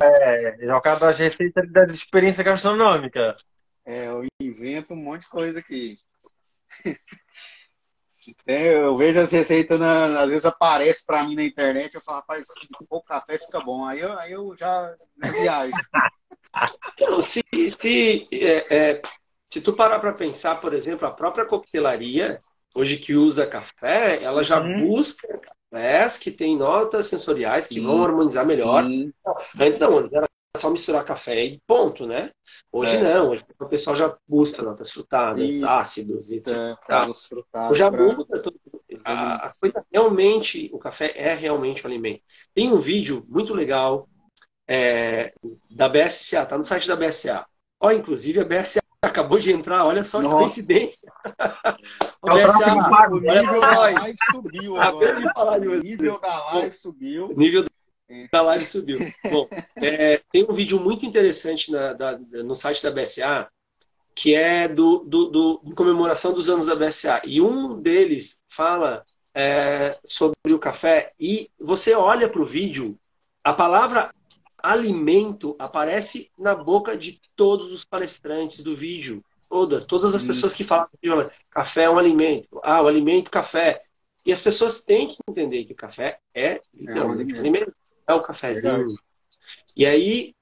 é, já é o cara da receita da experiência gastronômica. É, eu invento um monte de coisa aqui. <laughs> eu vejo as receitas, na, às vezes aparece para mim na internet, eu falo, rapaz, se pouco café fica bom. Aí eu, aí eu já viajo. se, se é, é, se tu parar para pensar, por exemplo, a própria coquetelaria, hoje que usa café, ela já uhum. busca cafés que têm notas sensoriais que Sim. vão harmonizar melhor. Sim. Antes não, era só misturar café e ponto, né? Hoje é. não, hoje o pessoal já busca notas frutadas, ácidos, etc. É, frutados já pra... muda tudo. A, a coisa realmente, o café é realmente um alimento. Tem um vídeo muito legal é, da BSCA, tá no site da BSA. Ó, inclusive a BSA acabou de entrar, olha só Nossa. que coincidência. <laughs> o, BSA, nível da live subiu agora. O nível da live subiu. O nível da live subiu. Bom, é, tem um vídeo muito interessante na, da, no site da BSA, que é do, do, do, de comemoração dos anos da BSA. E um deles fala é, sobre o café. E você olha para o vídeo, a palavra alimento aparece na boca de todos os palestrantes do vídeo. Todas, todas as pessoas que falam café é um alimento. Ah, o alimento, café. E as pessoas têm que entender que o café é é um alimento. É o cafezinho. E aí,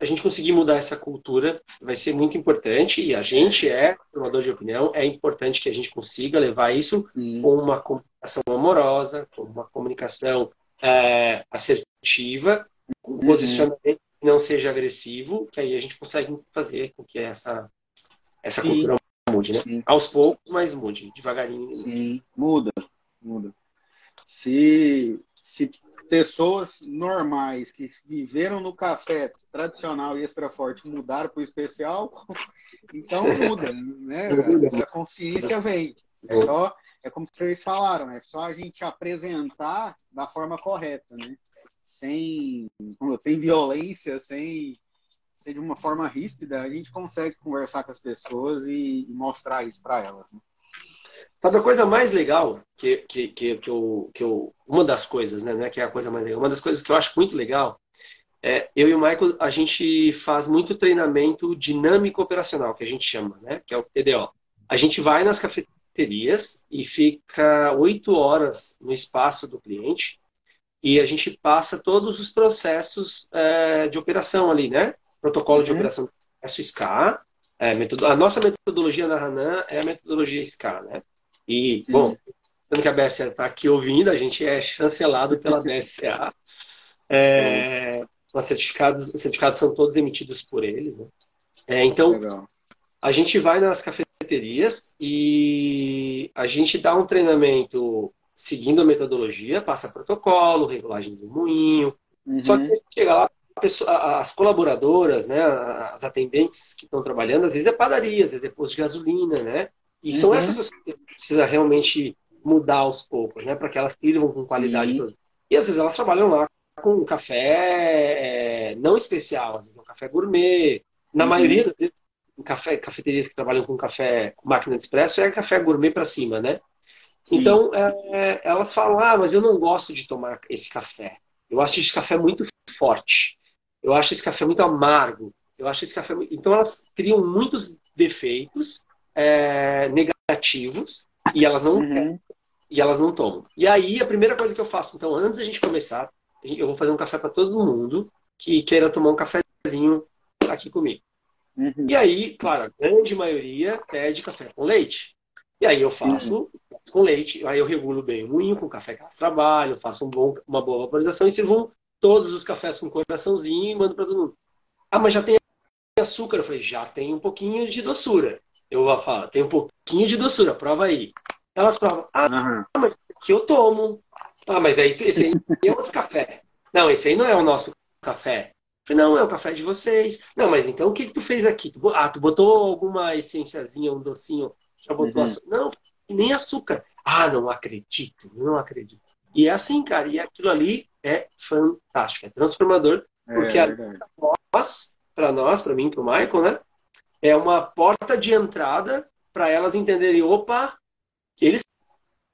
a gente conseguir mudar essa cultura vai ser muito importante. E a gente é formador de opinião. É importante que a gente consiga levar isso Sim. com uma comunicação amorosa, com uma comunicação é, assertiva um uhum. posicionamento que não seja agressivo, que aí a gente consegue fazer com que essa, essa cultura mude, né? Sim. Aos poucos, mas mude, devagarinho. Sim, muda, muda. Se, se pessoas normais que viveram no café tradicional e extra forte mudaram para o especial, <laughs> então muda, né? <laughs> Essa consciência vem. É só, é como vocês falaram, é só a gente apresentar da forma correta, né? sem, sem violência, sem ser de uma forma ríspida, a gente consegue conversar com as pessoas e, e mostrar isso para elas. Né? Sabe a coisa mais legal que, que, que, que, eu, que eu. Uma das coisas, né? Não é que é a coisa mais legal. Uma das coisas que eu acho muito legal é eu e o Michael, a gente faz muito treinamento dinâmico operacional, que a gente chama, né? Que é o TDO. A gente vai nas cafeterias e fica oito horas no espaço do cliente e a gente passa todos os processos é, de operação ali, né? Protocolo uhum. de operação processo SCA. É, a nossa metodologia na Hanan é a metodologia SCA, né? E, bom, sendo que a BSA está aqui ouvindo, a gente é chancelado pela BSA. É, os certificados, os certificados são todos emitidos por eles, né? É, então, Legal. a gente vai nas cafeterias e a gente dá um treinamento seguindo a metodologia, passa protocolo, regulagem do moinho. Uhum. Só que a gente chega lá, pessoa, as colaboradoras, né, as atendentes que estão trabalhando, às vezes é padaria, às vezes é posto de gasolina, né? E uhum. são essas pessoas que precisa realmente mudar aos poucos, né, para que elas sirvam com qualidade. E às vezes elas trabalham lá com café é, não especial, assim, um café gourmet. Na uhum. maioria das vezes, café, cafeterias que trabalham com café com máquina de expresso é café gourmet para cima, né? Então, é, elas falam, ah, mas eu não gosto de tomar esse café. Eu acho esse café muito forte. Eu acho esse café muito amargo. Eu acho esse café muito... Então, elas criam muitos defeitos é, negativos e elas não uhum. e elas não tomam. E aí, a primeira coisa que eu faço, então, antes da gente começar, eu vou fazer um café para todo mundo que queira tomar um cafezinho aqui comigo. Uhum. E aí, claro, a grande maioria pede café com leite. E aí eu faço com leite, aí eu regulo bem o moinho com café que elas trabalham, faço um bom, uma boa vaporização e sirvo todos os cafés com coraçãozinho e mando para todo mundo. Ah, mas já tem açúcar? Eu falei, já tem um pouquinho de doçura. Eu vou falar, tem um pouquinho de doçura, prova aí. Elas provam, ah, uhum. mas que eu tomo. Ah, mas aí esse aí é outro café. Não, esse aí não é o nosso café. Eu falei, não, é o café de vocês. Não, mas então o que, que tu fez aqui? Ah, tu botou alguma essenciazinha, um docinho? Já botou uhum. açúcar? Não, nem açúcar. Ah, não acredito, não acredito. E é assim, cara, e aquilo ali é fantástico, é transformador, é, porque é, nós, para nós, para mim, para o Michael, né, é uma porta de entrada para elas entenderem, opa, eles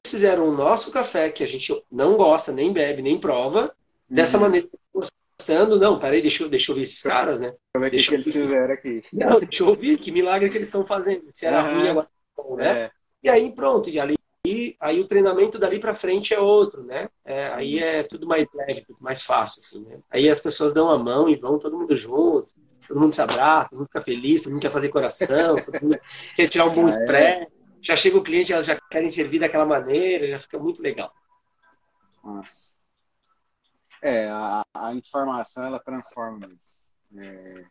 fizeram o nosso café, que a gente não gosta, nem bebe, nem prova, dessa uhum. maneira gostando. Não, peraí, deixa eu, deixa eu ver esses caras, né? Como é que, que eles fizeram aqui? Não, deixa eu ouvir, que milagre que eles estão fazendo. Se era uhum. ruim, agora bom, né? É. E aí, pronto, e ali aí o treinamento dali para frente é outro, né? É, aí é tudo mais leve, tudo mais fácil, assim, né? Aí as pessoas dão a mão e vão todo mundo junto, todo mundo se abraça, todo mundo fica feliz, todo mundo quer fazer coração, todo mundo <laughs> quer tirar um bom ah, pré. É? Já chega o cliente, elas já querem servir daquela maneira, já fica muito legal. Nossa. É, a, a informação ela transforma isso. É,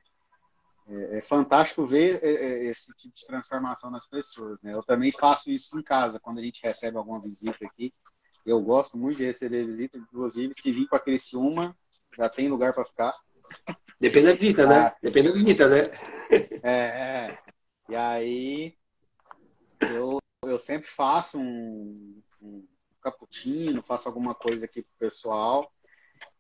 é, é fantástico ver é, é, esse tipo de transformação nas pessoas. Né? Eu também faço isso em casa, quando a gente recebe alguma visita aqui. Eu gosto muito de receber visita, inclusive se vir para Criciúma, já tem lugar para ficar. Depende da visita, né? Ah, Depende da visita, né? É, é. E aí eu, eu sempre faço um, um cappuccino, faço alguma coisa aqui pro pessoal.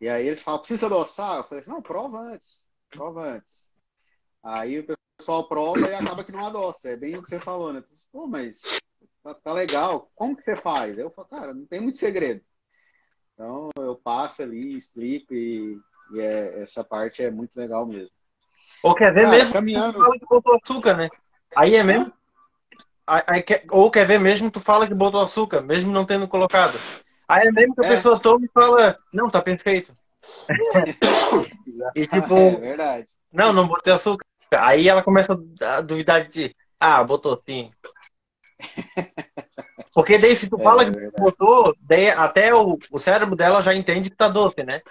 E aí eles falam, precisa adoçar? Eu falei assim, não, prova antes, prova antes. Aí o pessoal prova e acaba que não adoça. É bem o que você falou, né? Pô, mas tá, tá legal. Como que você faz? Eu falo, cara, não tem muito segredo. Então eu passo ali, explico e, e é, essa parte é muito legal mesmo. Ou quer ver cara, mesmo caminhando... tu fala que botou açúcar, né? Aí é mesmo? Aí, quer, ou quer ver mesmo tu fala que botou açúcar, mesmo não tendo colocado. Aí é mesmo que a é. pessoa toma e fala, não, tá perfeito. <laughs> <laughs> e tipo, é verdade. Não, não botei açúcar. Aí ela começa a duvidar de ah, botou sim. Porque daí se tu <laughs> é, fala é que botou, daí até o, o cérebro dela já entende que tá doce, né?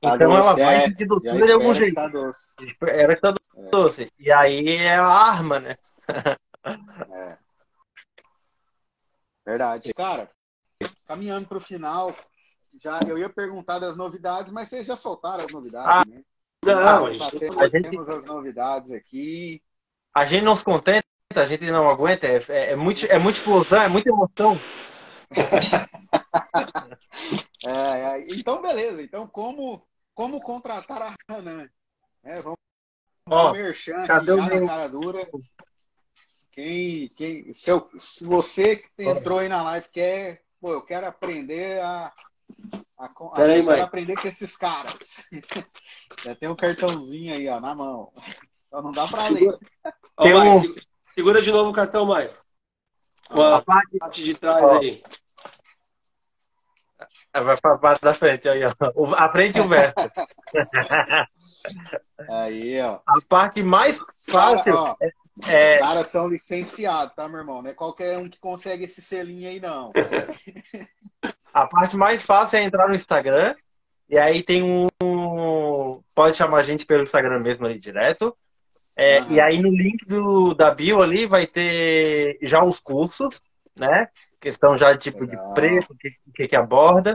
Tá então doce, ela vai é, doçura de algum jeito. Tá doce. Era que tá doce. E aí é a arma, né? <laughs> é. Verdade. Cara, caminhando para o final, já eu ia perguntar das novidades, mas vocês já soltaram as novidades, ah, né? Não, a gente, temos, a gente, temos as novidades aqui. A gente não se contenta, a gente não aguenta, é, é, é muito, é muita explosão, é muita emoção. <laughs> é, é, então, beleza. Então, como, como contratar a Hanan? É, vamos Ó, oh, merchan cadê o meu... cara dura. Quem, quem, se, eu, se você que entrou aí na live quer, pô, eu quero aprender a, a, a aí, quero aprender com esses caras. <laughs> Já tem um cartãozinho aí, ó, na mão. Só não dá para ler. Ó, um... segura de novo o cartão, Maio. Uma a parte, parte de trás aí. Vai pra parte da frente, aí, ó. A frente e o verso. <laughs> Aí, ó. A parte mais fácil. Cara, ó, é... caras são licenciados, tá, meu irmão? Não é qualquer um que consegue esse selinho aí, não. <laughs> A parte mais fácil é entrar no Instagram. E aí tem um. Pode chamar a gente pelo Instagram mesmo ali direto. É. E aí no link do, da bio ali vai ter já os cursos, né? Questão já de tipo Legal. de preço, o que, que, que aborda.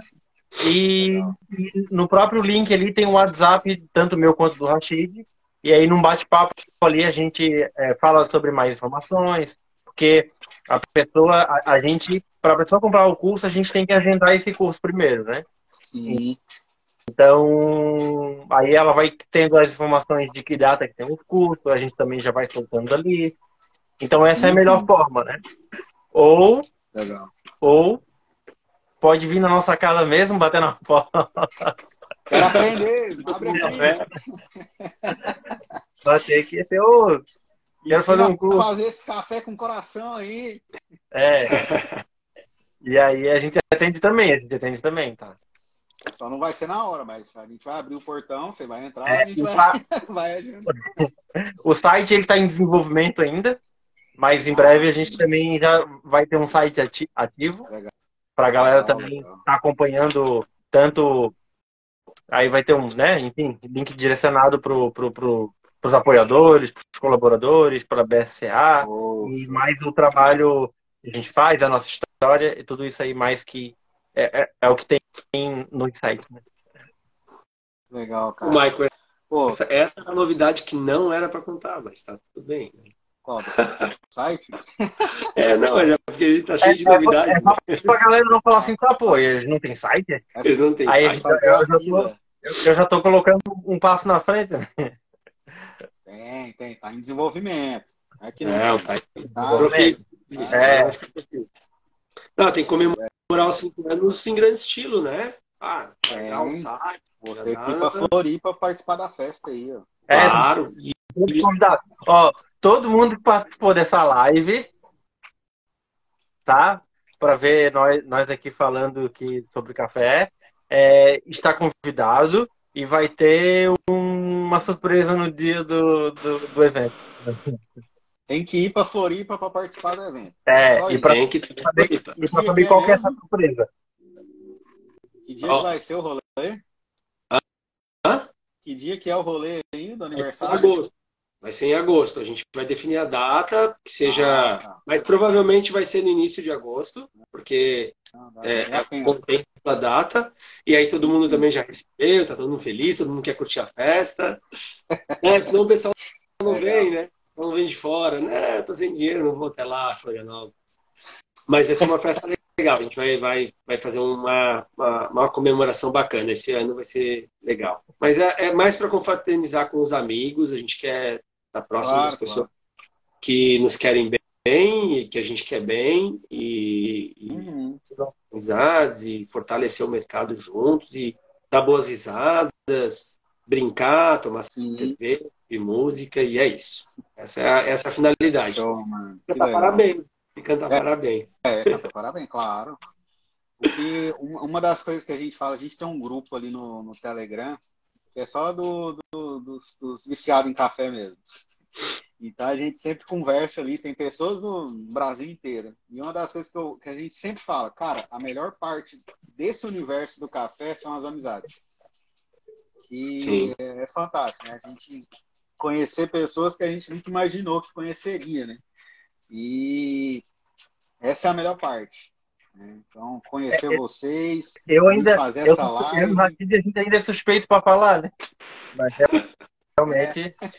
E, e, no próprio link ali tem o um WhatsApp, tanto meu quanto do Rashid. E aí, num bate-papo ali, a gente é, fala sobre mais informações, porque a pessoa, a, a gente, para a pessoa comprar o curso, a gente tem que agendar esse curso primeiro, né? Sim. Então, aí ela vai tendo as informações de que data que tem o curso, a gente também já vai soltando ali. Então, essa é a melhor uhum. forma, né? Ou, Legal. ou Pode vir na nossa casa mesmo, bater na porta. Quero aprender, abre <laughs> aqui. Vai ter que ser o. Quero fazer um curso. Fazer esse café com coração aí. É. <laughs> E aí a gente atende também, a gente atende também, tá? Só não vai ser na hora, mas a gente vai abrir o portão, você vai entrar, é, a gente vai, <laughs> vai O site ele está em desenvolvimento ainda, mas em breve a gente também já vai ter um site ativo. Para a galera também estar tá acompanhando tanto aí vai ter um, né, enfim, link direcionado pro, pro, pro, os apoiadores, para os colaboradores, para a BSCA oh. e mais o trabalho que a gente faz, a nossa história e tudo isso aí mais que é, é, é o que tem no site. Né? Legal, cara. O Michael, Pô. essa é a novidade que não era para contar, mas tá tudo bem. Né? Qual? <laughs> site? É, não, é porque ele tá cheio é, de novidades. É, é pra galera não falar assim, tá, pô, eles não tem site? É, eles não tem Aí, site. Eu, eu, já tô, eu já tô colocando um passo na frente. Né? Tem, tem, tá em desenvolvimento. É que não, não tá, tá, é. Não, tem que comemorar os cinco anos em grande estilo, né? Ah, pegar o site. Você aqui pra Floripa participar da festa aí, ó. É, claro. E, ó, todo mundo que participou dessa live, tá? Para ver nós, nós aqui falando aqui sobre café, é, está convidado e vai ter um, uma surpresa no dia do, do, do evento. Tem que ir para Floripa para participar do evento. É, e para saber, saber qual é essa surpresa. Que dia oh. vai ser o rolê? Hã? Que dia que é o rolê aí do aniversário? Vai ser em agosto. A gente vai definir a data, que seja. Ah, tá. Mas provavelmente vai ser no início de agosto, porque ah, é, contempla a data. E aí todo mundo também já recebeu, tá todo mundo feliz, todo mundo quer curtir a festa. <laughs> é, senão o pessoal não vem, né? Não vem de fora, né? Tô sem dinheiro, não vou até lá, Florianópolis. Mas é uma festa legal. A gente vai, vai, vai fazer uma, uma, uma, comemoração bacana. Esse ano vai ser legal. Mas é, é mais para confraternizar com os amigos. A gente quer estar próximo claro, das pessoas claro. que nos querem bem e que a gente quer bem e, e uhum. amizades e fortalecer o mercado juntos e dar boas risadas, brincar, tomar cerveja e música e é isso. Essa é a, essa é a finalidade. Show, mano. parabéns. E cantar é, parabéns. É, cantar parabéns, claro. Porque uma das coisas que a gente fala, a gente tem um grupo ali no, no Telegram, que é só do, do, dos, dos viciados em café mesmo. Então a gente sempre conversa ali, tem pessoas no Brasil inteiro. E uma das coisas que, eu, que, a gente sempre fala, cara, a melhor parte desse universo do café são as amizades. E é, é, fantástico, né? A gente conhecer pessoas que a gente nunca imaginou que conheceria, né? E essa é a melhor parte. Né? Então, conhecer é, vocês, eu ainda, fazer eu, essa live. Eu, a gente ainda é suspeito para falar, né? Mas realmente, é.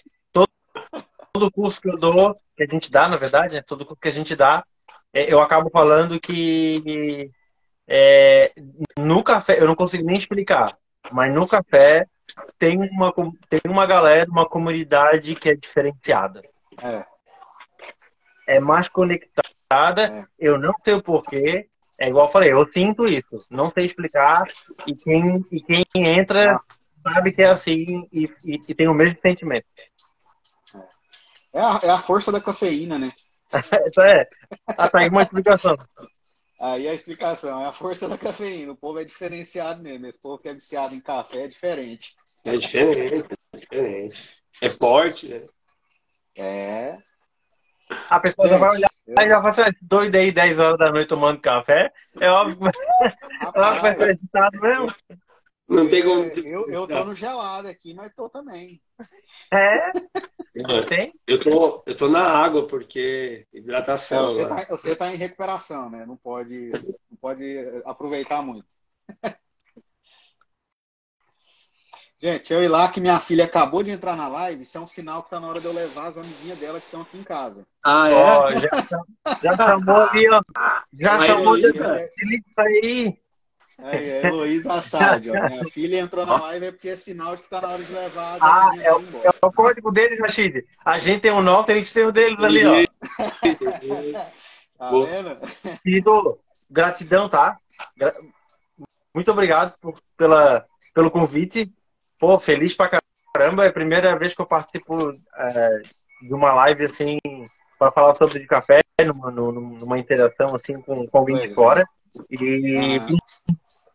Todo, curso que eu dou, que a gente dá, na verdade, né? todo curso que a gente dá, é, eu acabo falando que é, no café, eu não consigo nem explicar, mas no café tem uma, tem uma galera, uma comunidade que é diferenciada. É é mais conectada. É. Eu não sei o porquê. É igual eu falei, eu sinto isso. Não sei explicar. E quem, e quem entra ah. sabe que é assim e, e, e, tem o mesmo sentimento. É a, é a força da cafeína, né? <laughs> Isso é. Ah, tá aí uma explicação. Aí a explicação é a força da cafeína. O povo é diferenciado mesmo. Esse povo que é viciado em café é diferente. É diferente, é diferente. É forte, né? É. A pessoa já vai olhar e já vai ser doido aí 10 horas da noite tomando café. É óbvio que vai <laughs> ser excitado mesmo. Não tem como. eu, eu tô no gelado aqui, mas tô também. É, tem. Eu tô, eu tô na água, porque É, hidratação você, agora. tá, você tá em recuperação, né? Não pode, não pode aproveitar muito. <laughs> Gente, eu ir lá que minha filha acabou de entrar na live, isso é um sinal que tá na hora de eu levar as amiguinhas dela que estão aqui em casa. Ah, Ó, já, já chamou ali, ó. Já Aí, chamou de cara. Felipe aí. Aí, é Heloísa Assad, ó. Minha <laughs> filha entrou na live é porque é sinal de que tá na hora de levar Ah, é o, é o código deles, Rachid. A gente tem o nosso, eles têm o deles ali, ó. <laughs> Tá vendo? Querido, gratidão, tá? Gra- Muito obrigado por- pela, pelo convite. Pô, feliz pra caramba. É a primeira vez que eu participo é, de uma live assim para falar sobre de café, numa, numa interação assim com, com alguém de fora. E Ah.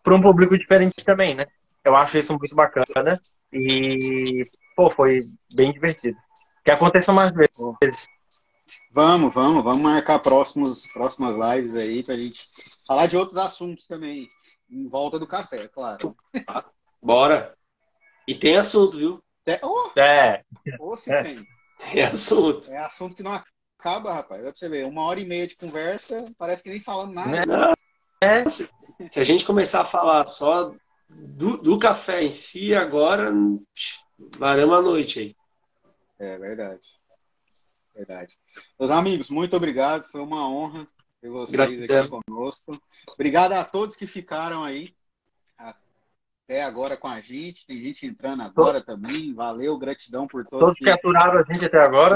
Para um público diferente também, né? Eu acho isso muito bacana. E, pô, foi bem divertido. Que aconteça mais vezes. Vamos, vamos, vamos marcar próximos, próximas lives aí pra gente falar de outros assuntos também, em volta do café, claro. Bora. E tem assunto, viu? Oh, É, ou se É. tem. Tem assunto. É assunto que não acaba, rapaz. Vai pra você ver, uma hora e meia de conversa, parece que nem falando nada. Né? Não, é. Se a gente começar a falar só do, do café em si, agora varamos a noite aí. É verdade. Verdade. Meus amigos, muito obrigado. Foi uma honra ter vocês Gratidão. aqui conosco. Obrigado a todos que ficaram aí até agora com a gente. Tem gente entrando agora também. Valeu, gratidão por todos, Todos que aturaram a gente até agora.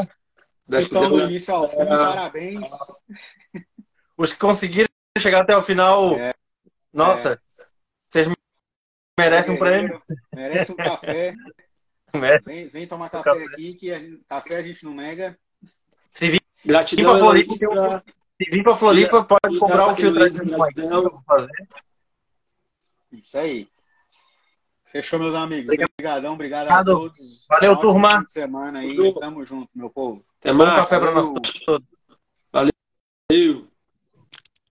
que estão do início ao fim. Parabéns. Os que conseguiram chegar até o final, É. nossa, vocês merecem um prêmio. Merece um café. <laughs> Vem, vem tomar café aqui, que a gente- café a gente não nega. Se vir Gratidão, Pra Floripa, um- se vir pra Floripa, pode comprar o eu vou fazer. Isso aí. Fechou, meus amigos. Obrigadão, obrigado a todos. Valeu, Um turma. fim de semana aí. Tudo. Tamo junto, meu povo. Até mais. café pra nós todos.